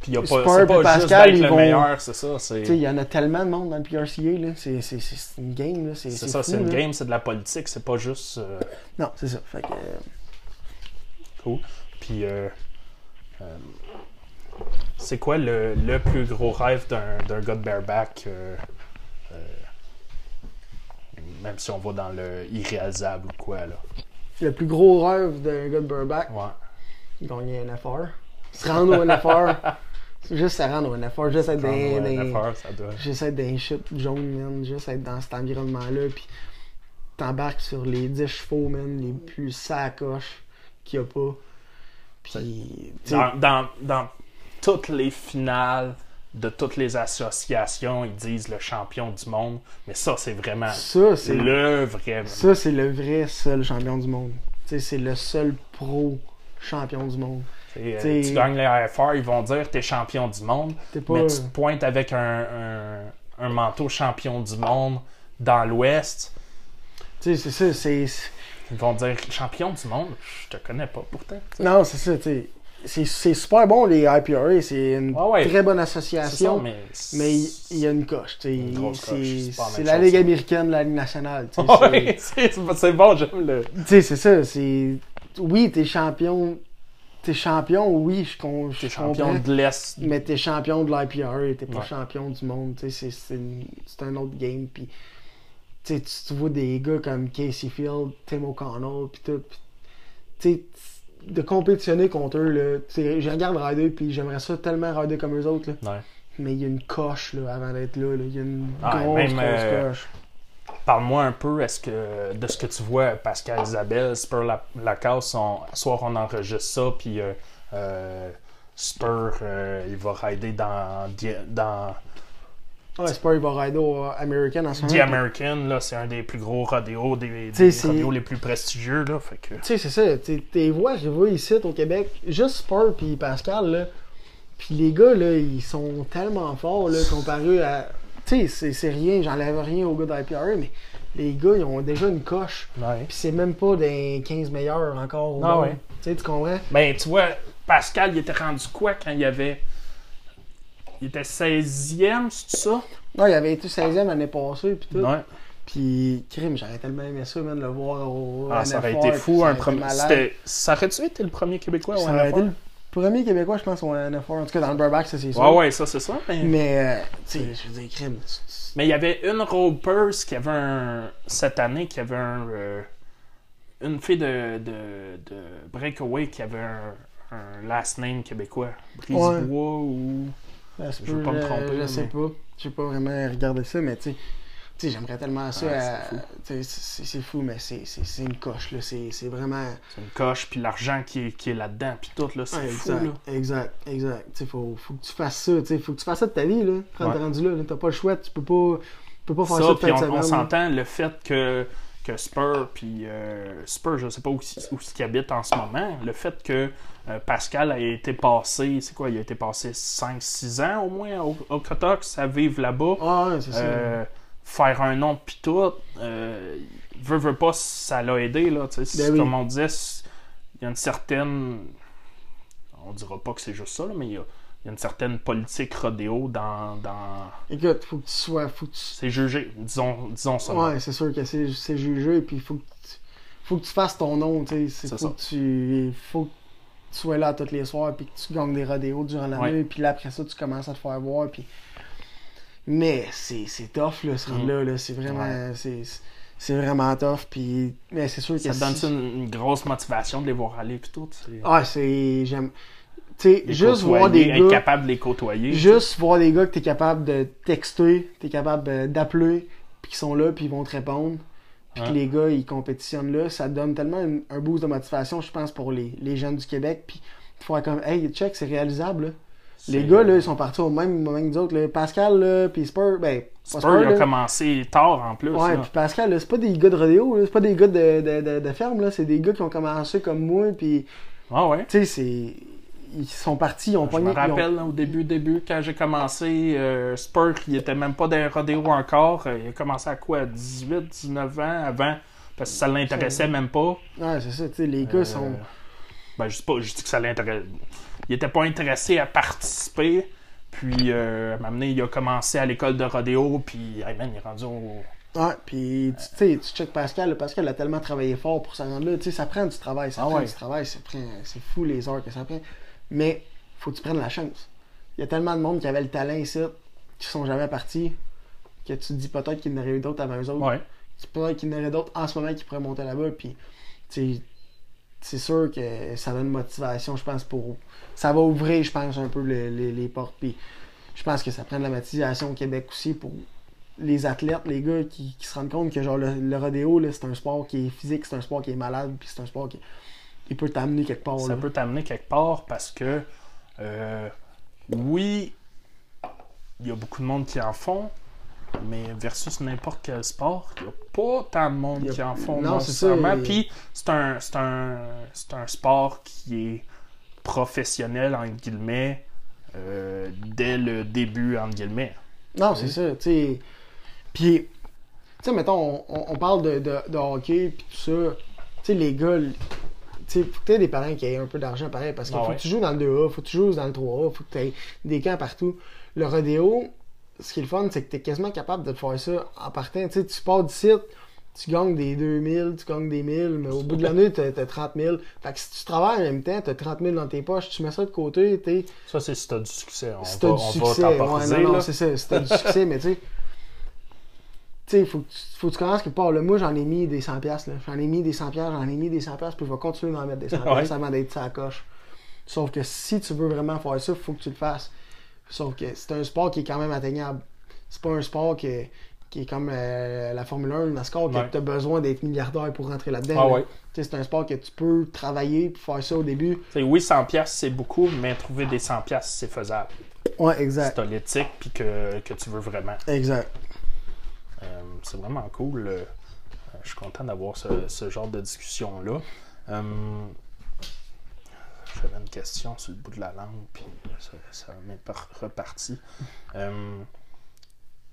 Puis y a pas, puis pas juste Pascal, d'être ils le vont- meilleur, c'est ça. Il y en a tellement de monde dans le PRCA, là. C'est, c'est, c'est, une game, là. C'est, ça, c'est une game, c'est de la politique, c'est pas juste euh, Non, c'est ça. Fait que, euh, cool. Puis, euh, euh, c'est quoi le, le plus gros rêve d'un, d'un gars de bareback, euh, même si on va dans le irréalisable ou quoi, là? le plus gros rêve d'un gars de Burback, Ouais. gagner un FR. Se rendre au NFR. Juste se rendre au NFR. Juste être dans, dans- affaire, ça doit. Juste être dans jaune, man. Juste être dans cet environnement-là. Puis t'embarques sur les 10 chevaux, man, les plus sacoches qu'il y a pas. Puis, Dans, dans, dans toutes les finales de toutes les associations, ils disent le champion du monde, mais ça, c'est vraiment ça, c'est le vrai. ça, c'est le vrai seul champion du monde. C'est le seul pro champion du monde. Euh, tu gagnes les AFR, ils vont dire t'es champion du monde, pas. mais tu te pointes avec un, un, un manteau champion du monde dans l'Ouest. Tu sais, c'est ça, c'est. Ils vont dire champion du monde, je te connais pas pourtant. Non, c'est ça, tu sais. C'est, super bon, les IPRA. C'est une Ouais, ouais. très bonne ça, association. mais. Mais il il y a une coche. C'est la Ligue américaine, la Ligue nationale. Ouais, c'est bon, j'aime le. Tu sais, c'est ça. C'est... Oui, t'es champion. T'es champion, oui, je, con... je T'es champion de l'Est. Mais t'es champion de l'IPRA, t'es pas Ouais. champion du monde. c'est un autre game. Puis, tu vois des gars comme Casey Field, Tim O'Connell, puis tout. de compétitionner contre eux, là, je regarde Rider, puis j'aimerais ça tellement Rider comme eux autres. Là. Ouais. Mais il y a une coche là, avant d'être là. Il y a une Ah, grosse, même, grosse euh, coche. Parle-moi un peu est-ce que, de ce que tu vois, Pascal Isabelle, Spur la, on, ce soir on enregistre ça, puis euh, euh, Spur, il va rider dans, dans Ouais, c'est pas rider au euh, American en ce moment. The American, là, c'est un des plus gros rodéos, des, des les plus prestigieux, là, fait que... Tu sais, c'est ça. Tes voix, je les vois ici au Québec, juste Spur puis Pascal, là. Puis les gars, là, ils sont tellement forts, là, comparé à. Tu sais, c'est- rien, j'enlève rien aux gars d'IPR, mais les gars, ils ont déjà une coche. Ouais. Puis c'est même pas des 15 meilleurs encore au Ah ouais. Tu sais, tu comprends? Ben, tu vois, Pascal, il était rendu quoi quand il y avait... Il était 16e, c'est ça? Ouais, il avait été 16e l'année passée, puis tout. Ouais. Puis, crime, j'aurais tellement aimé ça, man, de le voir au Ah, ça aurait été fou, ça un premier... Ça aurait-tu été le premier Québécois au Ça aurait été le premiers Québécois, je pense, au NFR. En tout cas, dans le bareback, ça, c'est sûr. Ouais, ouais, ça, c'est ça. Mais Mais, euh, tu sais, je veux dire, crime. mais il y avait une ropers qui avait un. Cette année, qui avait un. euh, une fille de, de, de Breakaway qui avait un, un last name québécois. Brisebois ou. Je veux pas me tromper, Je sais pas. J'ai pas vraiment regardé ça, mais tu sais. J'aimerais tellement ça. C'est fou. mais c'est une coche, là. C'est vraiment. C'est une coche, puis l'argent qui est, qui est là-dedans, puis tout, là, c'est fou, exact, là. exact, exact. Tu sais, faut, faut que tu fasses ça, tu sais. Faut que tu fasses ça de ta vie, là. Quand t'es rendu là, t'as pas le choix. Tu peux pas, tu peux pas faire ça, de puis on, s'entend le fait que, que Spur, puis euh, Spur, je sais pas où, où il habite en ce moment, le fait que euh, Pascal a été passé, c'est quoi, il a été passé 5-6 ans au moins au, au Cotox à vivre là-bas, Ah, ouais, c'est ça. euh, faire un nom puis tout, euh, veut, veut pas, ça l'a aidé, là, Ben oui. comme on disait, il y a une certaine, on dira pas que c'est juste ça, là, mais il y a, il y a une certaine politique rodéo dans, dans Écoute, faut que tu sois. Faut que tu... c'est jugé, disons, disons ça. Ouais, c'est sûr que c'est jugé, puis il faut que tu, faut que tu fasses ton nom, tu sais. C'est Faut ça. que tu faut que sois là tous les soirs, puis que tu gagnes des rodéos durant l'année, Ouais. puis là après ça, tu commences à te faire voir, puis. Mais c'est c'est tough, là, ce Mm. là là. C'est vraiment. c'est C'est vraiment tough, puis. Mais c'est sûr que. Ça te donne si- une, une grosse motivation de les voir aller puis tout. Ah, c'est. J'aime. Tu sais, juste côtoyer, voir des être gars. capable de les côtoyer. Juste voir des gars que t'es capable de texter, t'es capable d'appeler, puis qui sont là, puis ils vont te répondre. Puis que les gars, ils compétitionnent là, ça donne tellement un, un boost de motivation, je pense, pour les, les jeunes du Québec. Puis il faire comme, hey, check, c'est réalisable. là. Les gars, là, ils sont partis au même moment que nous autres. là. Pascal, là, puis Spur, ben, Spur, il a là. commencé tard en plus. Ouais, puis Pascal, c'est pas des gars de rodéo, c'est pas des gars de, de, de, de ferme, là, c'est des gars qui ont commencé comme moi, puis, Ah ouais. tu sais, c'est. Ils sont partis, ils ont Je me ont- rappelle au début, début, quand j'ai commencé, euh, Spur, il était même pas dans les rodéos encore. Euh, Il a commencé à quoi, à 18, 19 ans avant, parce que ça l'intéressait même pas. Ouais, c'est ça, tu sais, les gars Euh, sont. Ben, je sais pas, je dis que ça l'intéresse. Il était pas intéressé à participer. Puis, euh, à il a commencé à l'école de rodéo. Puis, hey man, il est rendu au. Ouais, puis tu sais, tu check Pascal, Pascal a tellement travaillé fort pour se rendre là, tu sais, ça prend du travail, ça Ah prend ouais. du travail, ça c'est fou les heures que ça prend. Mais faut que tu prennes la chance. Il y a tellement de monde qui avait le talent ici, qui sont jamais partis, que tu te dis peut-être qu'il y en aurait eu d'autres avant eux autres. Ouais. Peut-être qu'il y en aurait d'autres en ce moment qui pourraient monter là-bas, puis c'est sûr que ça donne motivation, je pense, pour. Ça va ouvrir, je pense, un peu les, les- les portes. Puis je pense que ça prend de la motivation au Québec aussi pour les athlètes, les gars qui, qui se rendent compte que genre le, le rodéo, c'est un sport qui est physique, c'est un sport qui est malade, puis c'est un sport qui il peut t'amener quelque part. Ça là. peut t'amener quelque part parce que, euh, oui, il y a beaucoup de monde qui en font, mais versus n'importe quel sport, il n'y a pas tant de monde a- qui en font. non, non c'est ça, nécessairement. et- Puis c'est un, c'est un, c'est un sport qui est professionnel, entre guillemets, euh, dès le début, entre guillemets. Non, c'est ça. Puis, tu sais, mettons, on, parle de, de, de hockey, puis tout ça. Tu sais, les gars, sais, faut que t'aies des parents qui aient un peu d'argent pareil, parce qu'il Ah faut ouais. que tu joues dans le 2A, faut que tu joues dans le 3A, faut que tu aies des camps partout. Le rodéo, ce qui est le fun, c'est que t'es quasiment capable de te faire ça en partant. Tu sais, tu pars du site, tu gagnes des 2000, tu gagnes des 1000, mais au bout de l'année, t'as as 30 000. Fait que si tu travailles en même temps, t'as 30 000 dans tes poches, tu mets ça de côté, t'es. Ça, c'est si t'as du succès. On Si va, du on succès, va ouais, non, non, c'est ça, si t'as du succès, mais tu sais, tu sais, faut que tu, faut que tu commences quelque part. Là, moi, j'en ai mis des 100$, piastres, là. J'en ai mis des 100$, piastres, j'en ai mis des 100$, piastres, puis je vais continuer d'en mettre des 100$ Ouais. piastres avant d'être sa coche. Sauf que si tu veux vraiment faire ça, faut que tu le fasses. Sauf que c'est un sport qui est quand même atteignable. C'est pas un sport qui, qui est comme euh, la Formule 1, le NASCAR, Ouais. que tu as besoin d'être milliardaire pour rentrer là-dedans. Ah là. ouais. Tu sais, C'est un sport que tu peux travailler puis faire ça au début. T'sais, oui, 100 pièces c'est beaucoup, mais trouver des 100 pièces c'est faisable. Ouais, Si exact. t'as l'éthique puis que, que tu veux vraiment. Exact. C'est vraiment cool. euh, je suis content d'avoir ce, genre de discussion-là. Euh, J'avais une question sur le bout de la langue, puis ça, m'est par- reparti. Euh,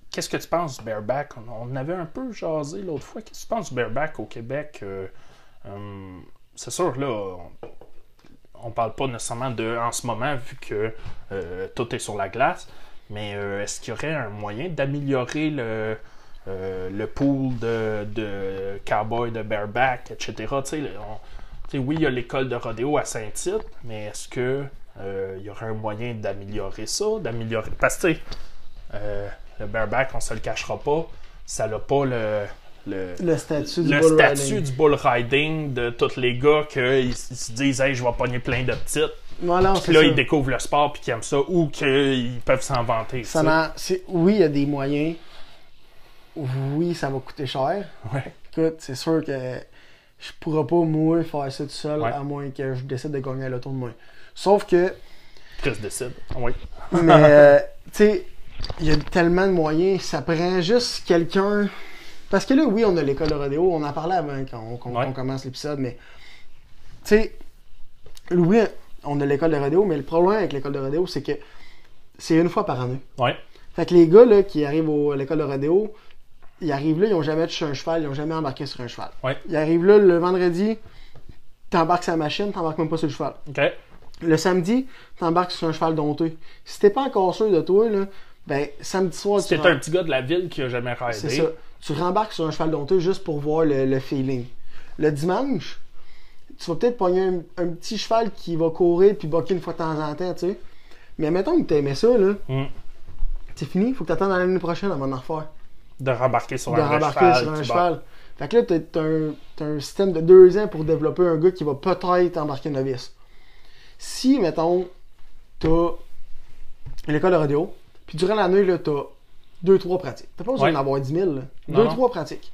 Qu'est-ce que tu penses du bareback? On, avait un peu jasé l'autre fois. Qu'est-ce que tu penses du bareback au Québec? C'est sûr, là, on, on parle pas nécessairement de en ce moment, vu que tout est sur la glace. Mais est-ce qu'il y aurait un moyen d'améliorer le, euh, le pool de, de cowboys, de bareback, etc. On- oui, il y a l'école de rodéo à Saint-Tite, mais est-ce que euh, il y aurait un moyen d'améliorer ça, d'améliorer. Parce que, euh, le bareback, on se le cachera pas, ça n'a pas le. le Le statut du le bull statut riding. du bull riding de tous les gars qu'ils ils se disent hey je vais pogner plein de petites Voilà, puis là ça. ils découvrent le sport puis qu'ils aiment ça ou qu'ils peuvent s'en vanter Ça c'est- oui, il y a des moyens. Oui, ça va coûter cher. ouais. Écoute, c'est sûr que je pourrais pas, moi, faire ça tout seul, Ouais. à moins que je décide de gagner à l'auto de moi. Sauf que, Chris décide oui mais, euh, tu sais, il y a tellement de moyens, ça prend juste quelqu'un. Parce que là, oui, on a l'école de rodéo, on en parlait avant quand Ouais. qu'on commence l'épisode, mais, tu sais, oui, on a l'école de rodéo, mais le problème avec l'école de rodéo, c'est que c'est une fois par année. ouais Fait que les gars là, qui arrivent au- à l'école de rodéo, ils arrivent là, ils ont jamais touché un cheval, ils ont jamais embarqué sur un cheval. Ouais. Ils arrivent là le vendredi, t'embarques sur la machine, t'embarques même pas sur le cheval. ok Le samedi, t'embarques sur un cheval dompté. Si t'es pas encore sûr de toi, là, ben samedi soir, si tu, t'es un petit gars de la ville qui a jamais raidé c'est ça. Tu rembarques sur un cheval dompté juste pour voir le, le feeling. Le dimanche, tu vas peut-être pogner un, un petit cheval qui va courir puis boquer une fois de temps en temps, tu sais. Mais mettons que t'aimais ça, là, Mm. c'est fini, faut que t'attendes à l'année prochaine avant d'en refaire. De rembarquer sur de un rembarquer cheval, sur un cheval. Fait que là, t'as un, système de deux ans pour développer un gars qui va peut-être embarquer novice. Si, mettons, t'as l'école de radio, puis durant l'année, là, t'as deux, trois pratiques. T'as pas besoin Ouais. d'en avoir 10 000, là. Non, Deux, non. trois pratiques.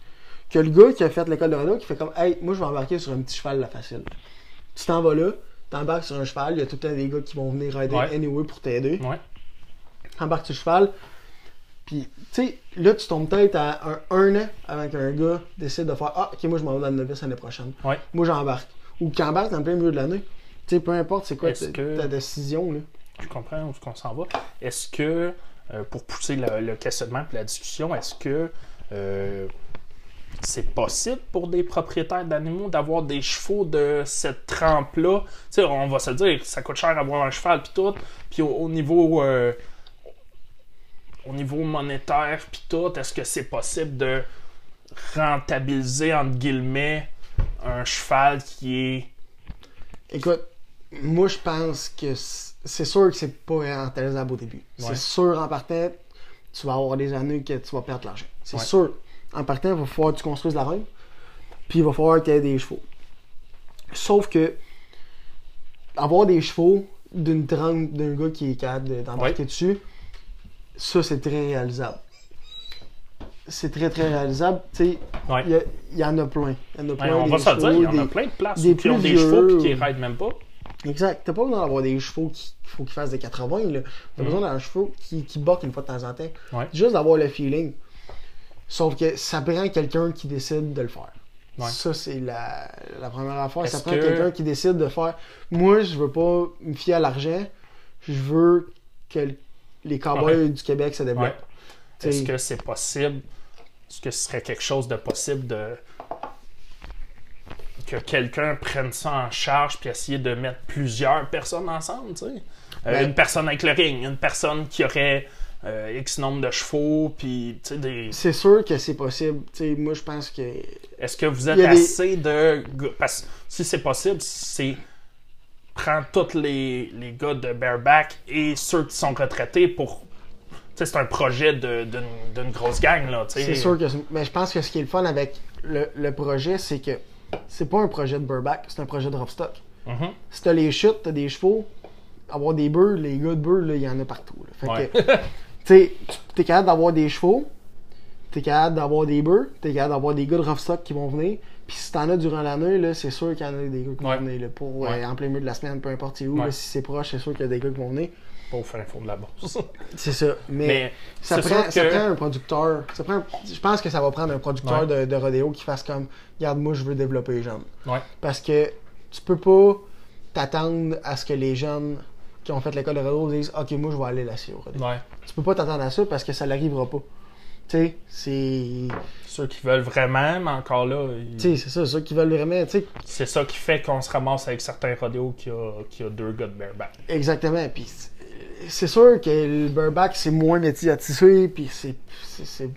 Que le gars qui a fait l'école de radio, qui fait comme, hey, moi, je vais embarquer sur un petit cheval, là, facile. Tu t'en vas là, t'embarques sur un cheval, il y a tout le temps des gars qui vont venir rider Ouais. anyway pour t'aider Ouais. embarque sur le cheval. Puis, tu sais, là, tu tombes peut-être à un, un an avant qu'un gars décide de faire Ah, ok, moi, je m'en vais dans le novice l'année prochaine. Ouais. Moi, j'embarque. Ou qu'il embarque dans le plein milieu de l'année. Tu sais, peu importe c'est quoi ta, que- ta décision, là. je comprends où qu'on s'en va. Est-ce que, euh, pour pousser le, le questionnement et la discussion, est-ce que euh, c'est possible pour des propriétaires d'animaux d'avoir des chevaux de cette trempe-là? Tu sais, on va se dire, ça coûte cher avoir un cheval puis tout. Puis au, au niveau... euh, au niveau monétaire puis tout, est-ce que c'est possible de rentabiliser, entre guillemets, un cheval qui est... Écoute, moi, je pense que c'est sûr que c'est pas rentabilisable au début. Ouais. C'est sûr, en partant, tu vas avoir des années que tu vas perdre de l'argent. C'est Ouais. sûr. En partant, il va falloir que tu construises la reine, puis il va falloir qu'il y ait des chevaux. Sauf que, avoir des chevaux d'une d'un gars qui est capable de- d'embarquer Ouais. dessus, ça, c'est très réalisable. C'est très, très réalisable. Tu sais, Ouais. il y, y en a plein. Il y en a plein. Ouais, on va se dire, il y en a plein de places des qui ont des chevaux puis qui ou- raident même pas. Exact. T'as pas besoin d'avoir des chevaux qui faut qu'ils fassent des 80. Là. T'as Mhm. besoin d'avoir un chevaux qui, qui boque une fois de temps en temps. Ouais. Juste d'avoir le feeling. Sauf que ça prend quelqu'un qui décide de le faire. Ouais. Ça, c'est la, la première affaire. Ça Est-ce prend que- quelqu'un qui décide de faire. Moi, je veux pas me fier à l'argent. Je veux que l- les cowboys Ouais. du Québec se développent. Ouais. T'sais, Est-ce que c'est possible? Est-ce que ce serait quelque chose de possible de. que quelqu'un prenne ça en charge puis essayer de mettre plusieurs personnes ensemble, tu sais? Euh, Ben- Une personne avec le ring, une personne qui aurait euh, X nombre de chevaux, puis, tu sais, des. C'est sûr que c'est possible. Tu sais, moi, je pense que. Est-ce que vous êtes des- assez de. Parce que si c'est possible, c'est. Prendre tous les, les gars de bareback et ceux qui sont retraités pour. C'est un projet d'une grosse gang. C'est sûr que. Mais je pense que ce qui est le fun avec le, le projet, c'est que c'est pas un projet de Burback, c'est un projet de Ropstock. Mhm. Si t'as les chutes, t'as des chevaux, avoir des bœufs, les gars de bœufs, là, il y en a partout. là. Fait Ouais. que, t'es capable d'avoir des chevaux, t'es capable d'avoir des bœufs, t'es capable d'avoir des gars de Ropstock qui vont venir. Puis si t'en as durant l'année, c'est sûr qu'il y en a des gars qui Ouais. vont venir. Là, pour, Ouais. euh, en plein milieu de la semaine, peu importe où, Ouais. là, si c'est proche, c'est sûr qu'il y a des gars qui vont venir. Pas au fin fond de la bourse. C'est ça. Mais, Mais ça, prend, ça prend un producteur. Ça prend, je pense que ça va prendre un producteur de, de rodéo qui fasse comme Regarde, moi, je veux développer les jeunes. Ouais. Parce que tu peux pas t'attendre à ce que les jeunes qui ont fait l'école de rodéo disent Ok, moi, je vais aller là-dessus au rodéo. Ouais. Tu peux pas t'attendre à ça parce que ça n'arrivera pas. Tu sais, c'est. Ceux qui veulent vraiment, mais encore là, ils- Tu sais, c'est ça, ceux qui veulent vraiment. Tu sais, c'est ça qui fait qu'on se ramasse avec certains rodéos qui a, qui a deux gars de bareback. exactement. Puis c'est- sûr que le bareback, c'est moins médiatisé. Puis c'est. c'est- c'est-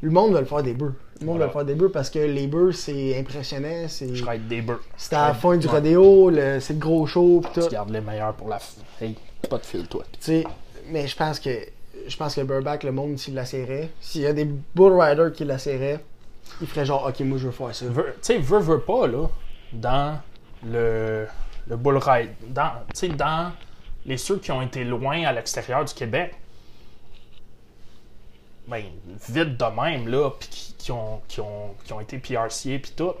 Le monde veut le faire des bœufs. Le monde Voilà. veut faire des bœufs parce que les bœufs, c'est impressionnant. C'est Je ride des bœufs. c'est à la fin du rodéo, le- c'est le gros show pis tout. Tu gardes les meilleurs pour la fin. Hey, pas de fil, toi. Tu sais, mais je pense que je pense que Burback, le monde, s'il la serrait, s'il y a des bull riders qui la serraient, il ferait genre, ok, moi je veux faire ça. Tu sais, veut, veut pas, là, dans le, le bull ride, dans, tu sais, dans les ceux qui ont été loin à l'extérieur du Québec, ben, vite de même, là, puis qui, qui ont, qui, ont, qui ont été PRCA puis tout,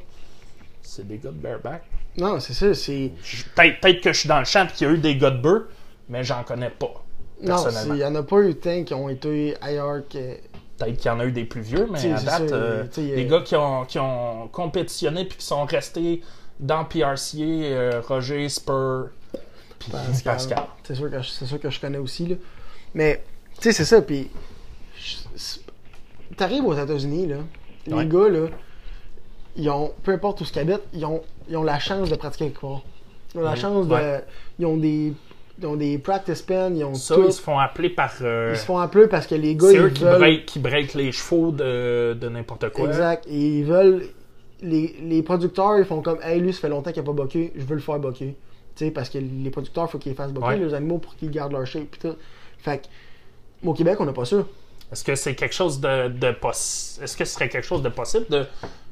c'est des gars de bareback. Non, c'est ça, c'est. Peut-être peut-être que je suis dans le champ et qu'il y a eu des gars de bœufs, mais j'en connais pas. Non, il y en a pas eu tant qui ont été ailleurs que. Peut-être qu'il y en a eu des plus vieux, mais T'sais, à date, ça, euh, les gars qui ont, qui ont compétitionné puis qui sont restés dans PRCA, euh, Roger, Spur, puis Pascal. Pascal. C'est sûr, que je- c'est sûr que je connais aussi, là. Mais, tu sais, c'est ça, puis. T'arrives aux États-Unis, là. Les Ouais. gars, là, ils ont, peu importe où ce qu'ils habitent, ils ont, ils ont la chance de pratiquer quelque part. Ils ont la Ouais. chance de. Ils ont des. Ils ont des practice pens, ils ont Ça, tout. ils se font appeler par. euh, Ils se font appeler parce que les gars, c'est ils eux qui veulent. break, qui break les chevaux de, de n'importe quoi. Exact. Et ils veulent. Les, les producteurs, ils font comme, hey, lui, ça fait longtemps qu'il n'a pas boqué, je veux le faire boquer. Tu sais, parce que les producteurs, il faut qu'ils fassent boquer Ouais. les animaux pour qu'ils gardent leur shape. Pis tout. Fait que, au Québec, on n'a pas ça. Est-ce que c'est quelque chose de, de Est-ce que ce serait quelque chose de possible de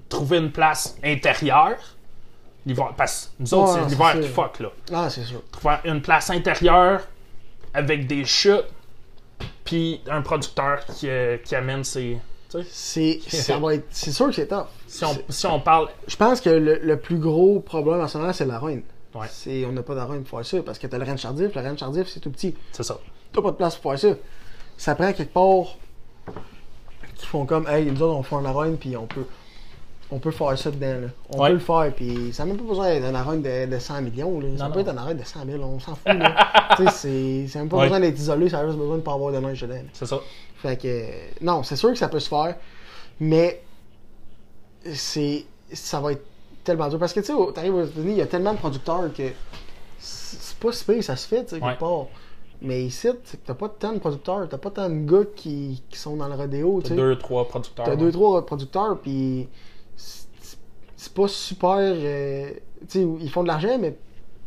trouver une place intérieure? L'hiver? Parce que nous autres, Ouais, c'est l'hiver qui fuck, là. Ah, c'est sûr. trouver une place intérieure avec des chutes, puis un producteur qui, euh, qui amène ses. C'est, ça va être, c'est sûr que c'est tough. Si on, si on parle. Je pense que le, le plus gros problème en ce moment, c'est la reine. Ouais. C'est, on n'a pas de reine pour faire ça, parce que t'as le reine Chardif, le reine Chardif, c'est tout petit. C'est ça. T'as pas de place pour faire ça. Ça prend quelque part qui font comme, hey, nous autres, on fait un arène, puis on peut, on peut faire ça dedans, là. On Ouais. peut le faire, puis ça n'a même pas besoin d'un arène de, de 100 millions, là. Ça Non, peut non. être un arène de 100 000, on s'en fout, là. tu sais, c'est, c'est même pas Ouais. besoin d'être isolé, ça a juste besoin de pas avoir de neige dedans. C'est ça. Fait que, non, c'est sûr que ça peut se faire, mais c'est, ça va être tellement dur. Parce que, tu sais, t'arrives aux États-Unis, il y a tellement de producteurs que c'est pas si pire, ça se fait, tu sais, quelque Ouais. part. Mais ici, t'as pas tant de producteurs, t'as pas tant de gars qui, qui sont dans le rodéo, tu T'as deux, trois producteurs. T'as ouais. deux, trois producteurs, puis c'est pas super. euh, tu sais, ils font de l'argent, mais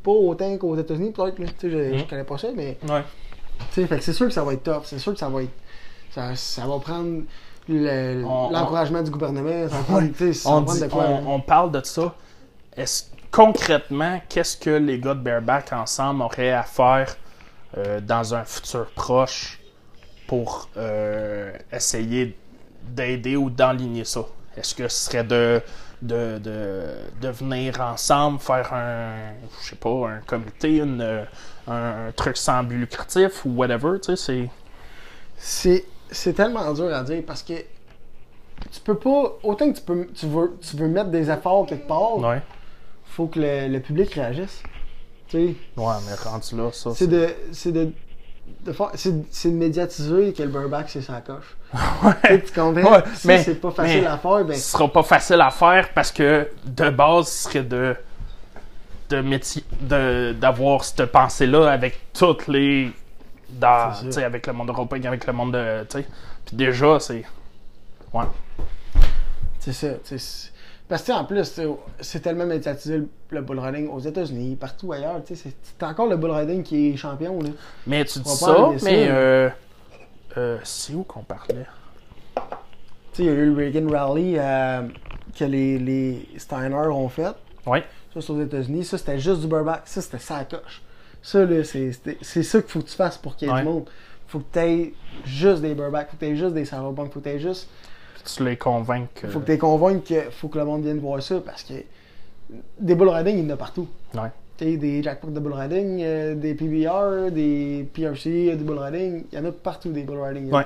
pas autant qu'aux États-Unis, peut-être. là. Tu sais, je, je Mhm. connais pas ça, mais. Ouais. Tu sais, fait que c'est sûr que ça va être top. C'est sûr que ça va être. Ça, ça va prendre le- l'encouragement du gouvernement. Ça va prendre, tu sais, ça va On, prendre dit- de quoi. on, on parle de ça. Est-ce concrètement, qu'est-ce que les gars de Bareback ensemble auraient à faire euh, dans un futur proche pour euh, essayer d'aider ou d'enligner ça? Est-ce que ce serait de, de, de, de venir ensemble faire un, je sais pas, un comité, une, un, truc sans but lucratif ou whatever, tu sais, c'est... C'est, c'est tellement dur à dire parce que tu peux pas. Autant que tu, peux, tu, veux, tu veux mettre des efforts quelque part, Ouais. faut que le, le public réagisse. Tu sais. Ouais, mais rendu là, ça, C'est de. C'est de. C'est, de médiatiser que le burback c'est sa coche. Tu sais, tu comprends? Ouais, si mais- c'est pas facile mais- à faire, ben. ce sera pas facile à faire parce que de base, ce serait de de d'avoir cette pensée là avec toutes les dans avec le monde européen avec le monde de puis déjà c'est ouais C'est ça. Parce que en plus, c'est tellement médiatisé le, bull riding aux États-Unis, partout ailleurs. tu sais, C'est, encore le bull riding qui est champion. Là. mais tu dis ça ça, mais euh, euh, c'est où qu'on parlait? Tu sais, il y a eu le Reagan Rally euh, que les, les Steiner ont fait. ouais Ça, c'est aux États-Unis. Ça, c'était juste du burback. Ça, c'était sa coche. Ça, là, c'est, ça qu'il faut que tu fasses pour qu'il y ait Ouais. du monde. Faut que tu aies juste des burbacks. Faut que tu aies juste des saddlebanks. Faut que tu aies juste. Tu les convaincs que Faut que tu les convainques qu'il faut que le monde vienne voir ça parce que des bull riding, il y en a partout. ouais des jackpots de bull riding, euh, des PBR, des PRC, des bull riding. Il y en a partout des bull riding. A Ouais.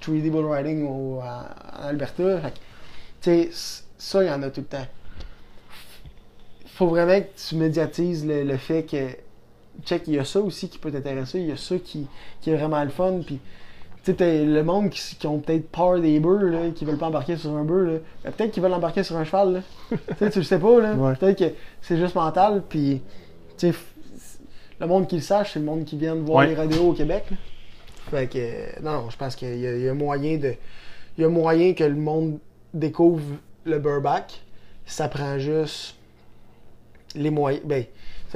3D bull riding au, à- en Alberta. Fait ça, il y en a tout le temps. Faut vraiment que tu médiatises le, le fait que, check, il y a ça aussi qui peut t'intéresser. Il y a ça qui, qui est vraiment le fun. Puis, tu sais, le monde qui, qui ont peut-être peur des bœufs, là, qui veulent pas embarquer sur un bœuf. Ben, peut-être qu'ils veulent embarquer sur un cheval, là. tu sais, tu le sais pas, là. Ouais. Peut-être que c'est juste mental, puis, tu sais, f- le monde qui le sache, c'est le monde qui vient de voir Ouais. les radios au Québec, là. Fait que, non, je pense qu'il y, a- il y a moyen de. Il y a moyen que le monde découvrent le Burback, ça prend juste les moyens. Ben,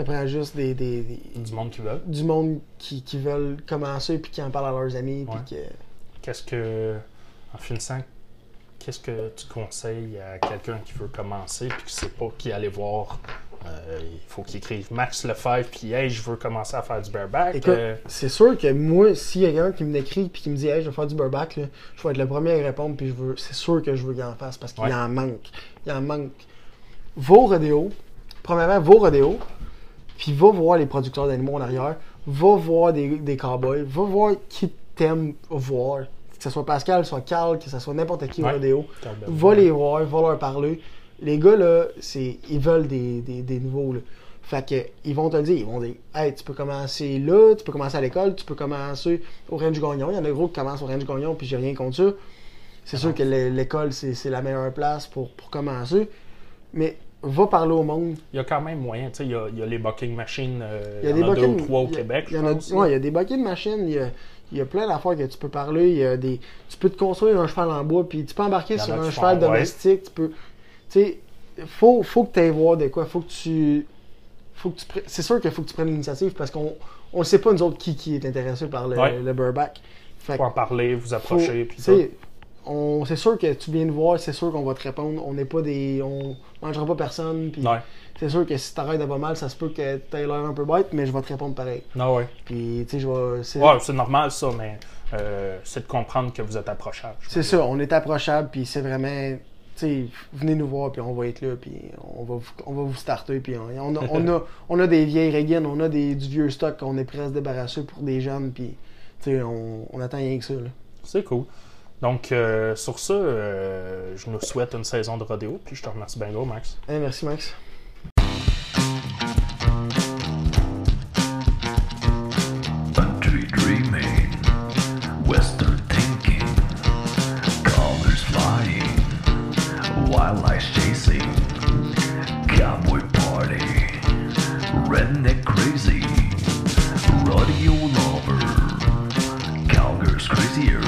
ça prend juste des, des- des- Du monde qui veut. du monde qui, qui veulent commencer puis qui en parlent à leurs amis. puis Ouais. que- Qu'est-ce que, en finissant, qu'est-ce que tu conseilles à quelqu'un qui veut commencer puis qui sait pas qui aller voir Euh, Il faut qu'il écrive Max Lefebvre puis Hey, je veux commencer à faire du bareback. Écoute, Euh, c'est sûr que moi, s'il y a quelqu'un qui me décrit puis qui me dit Hey, je vais faire du burback, là, je vais être le premier à répondre puis je veux. C'est sûr que je veux qu'il en fasse parce qu'il Ouais. en manque. Il en manque. Vos rodéos, premièrement, vos rodéos, puis va voir les producteurs d'animaux en arrière, va voir des, des cowboys, va voir qui t'aime voir. Que ce soit Pascal, que ce soit Carl, que ce soit n'importe qui au Ouais. rodéo. Va les voir, va leur parler. Les gars, là, c'est, ils veulent des, des, des nouveaux, là. Fait que, ils vont te le dire. Ils vont dire, hey, tu peux commencer là, tu peux commencer à l'école, tu peux commencer au Range Gagnon. Il y en a gros qui commencent au Range Gagnon, puis j'ai rien contre ça. C'est sûr que l'é- l'école, c'est, c'est la meilleure place pour, pour commencer. Mais, va parler au monde. Il y a quand même moyen, tu sais, il y a, il y a les bucking machines, euh, Il y a des en a deux ou trois au il y a- Québec. Il y, je a, pense, ouais, il y a des de machines, il y a, il y a plein d'affaires que tu peux parler. Il y a des, tu peux te construire un cheval en bois, puis tu peux embarquer sur un cheval font, ouais. domestique. Tu peux. Tu sais, faut, faut que tu ailles voir de quoi. Faut que tu. Faut que tu C'est sûr qu'il faut que tu prennes l'initiative parce qu'on on ne sait pas, nous autres, qui, qui est intéressé par le, Ouais. le Burback. Fait faut en parler, vous approcher, puis ça. On, c'est sûr que tu viens de voir, c'est sûr qu'on va te répondre. On n'est pas des. On mangera pas personne. Puis c'est sûr que si t'arrêtes de pas mal, ça se peut que t'aies l'air un peu bête, mais je vais te répondre pareil. Non, ouais. Puis, tu sais, je vais. C'est Ouais, c'est normal ça, mais euh, c'est de comprendre que vous êtes approchable. c'est ça, on est approchable, puis c'est vraiment. Tu sais, venez nous voir, puis on va être là, puis on va vous, on va vous starter, puis on, on a, on, a, on a des vieilles Reagan, on a des, du vieux stock qu'on est prêt à se débarrasser pour des jeunes, puis tu sais, on, on attend rien que ça. Là. C'est cool. Donc, euh, sur ça, euh, je nous souhaite une saison de rodéo, puis je te remercie bien gros, Max. Hey, merci, Max. Country dreaming, western thinking, colors flying, wildlife chasing, cowboy party, redneck crazy, rodeo lover, cowgirls crazier,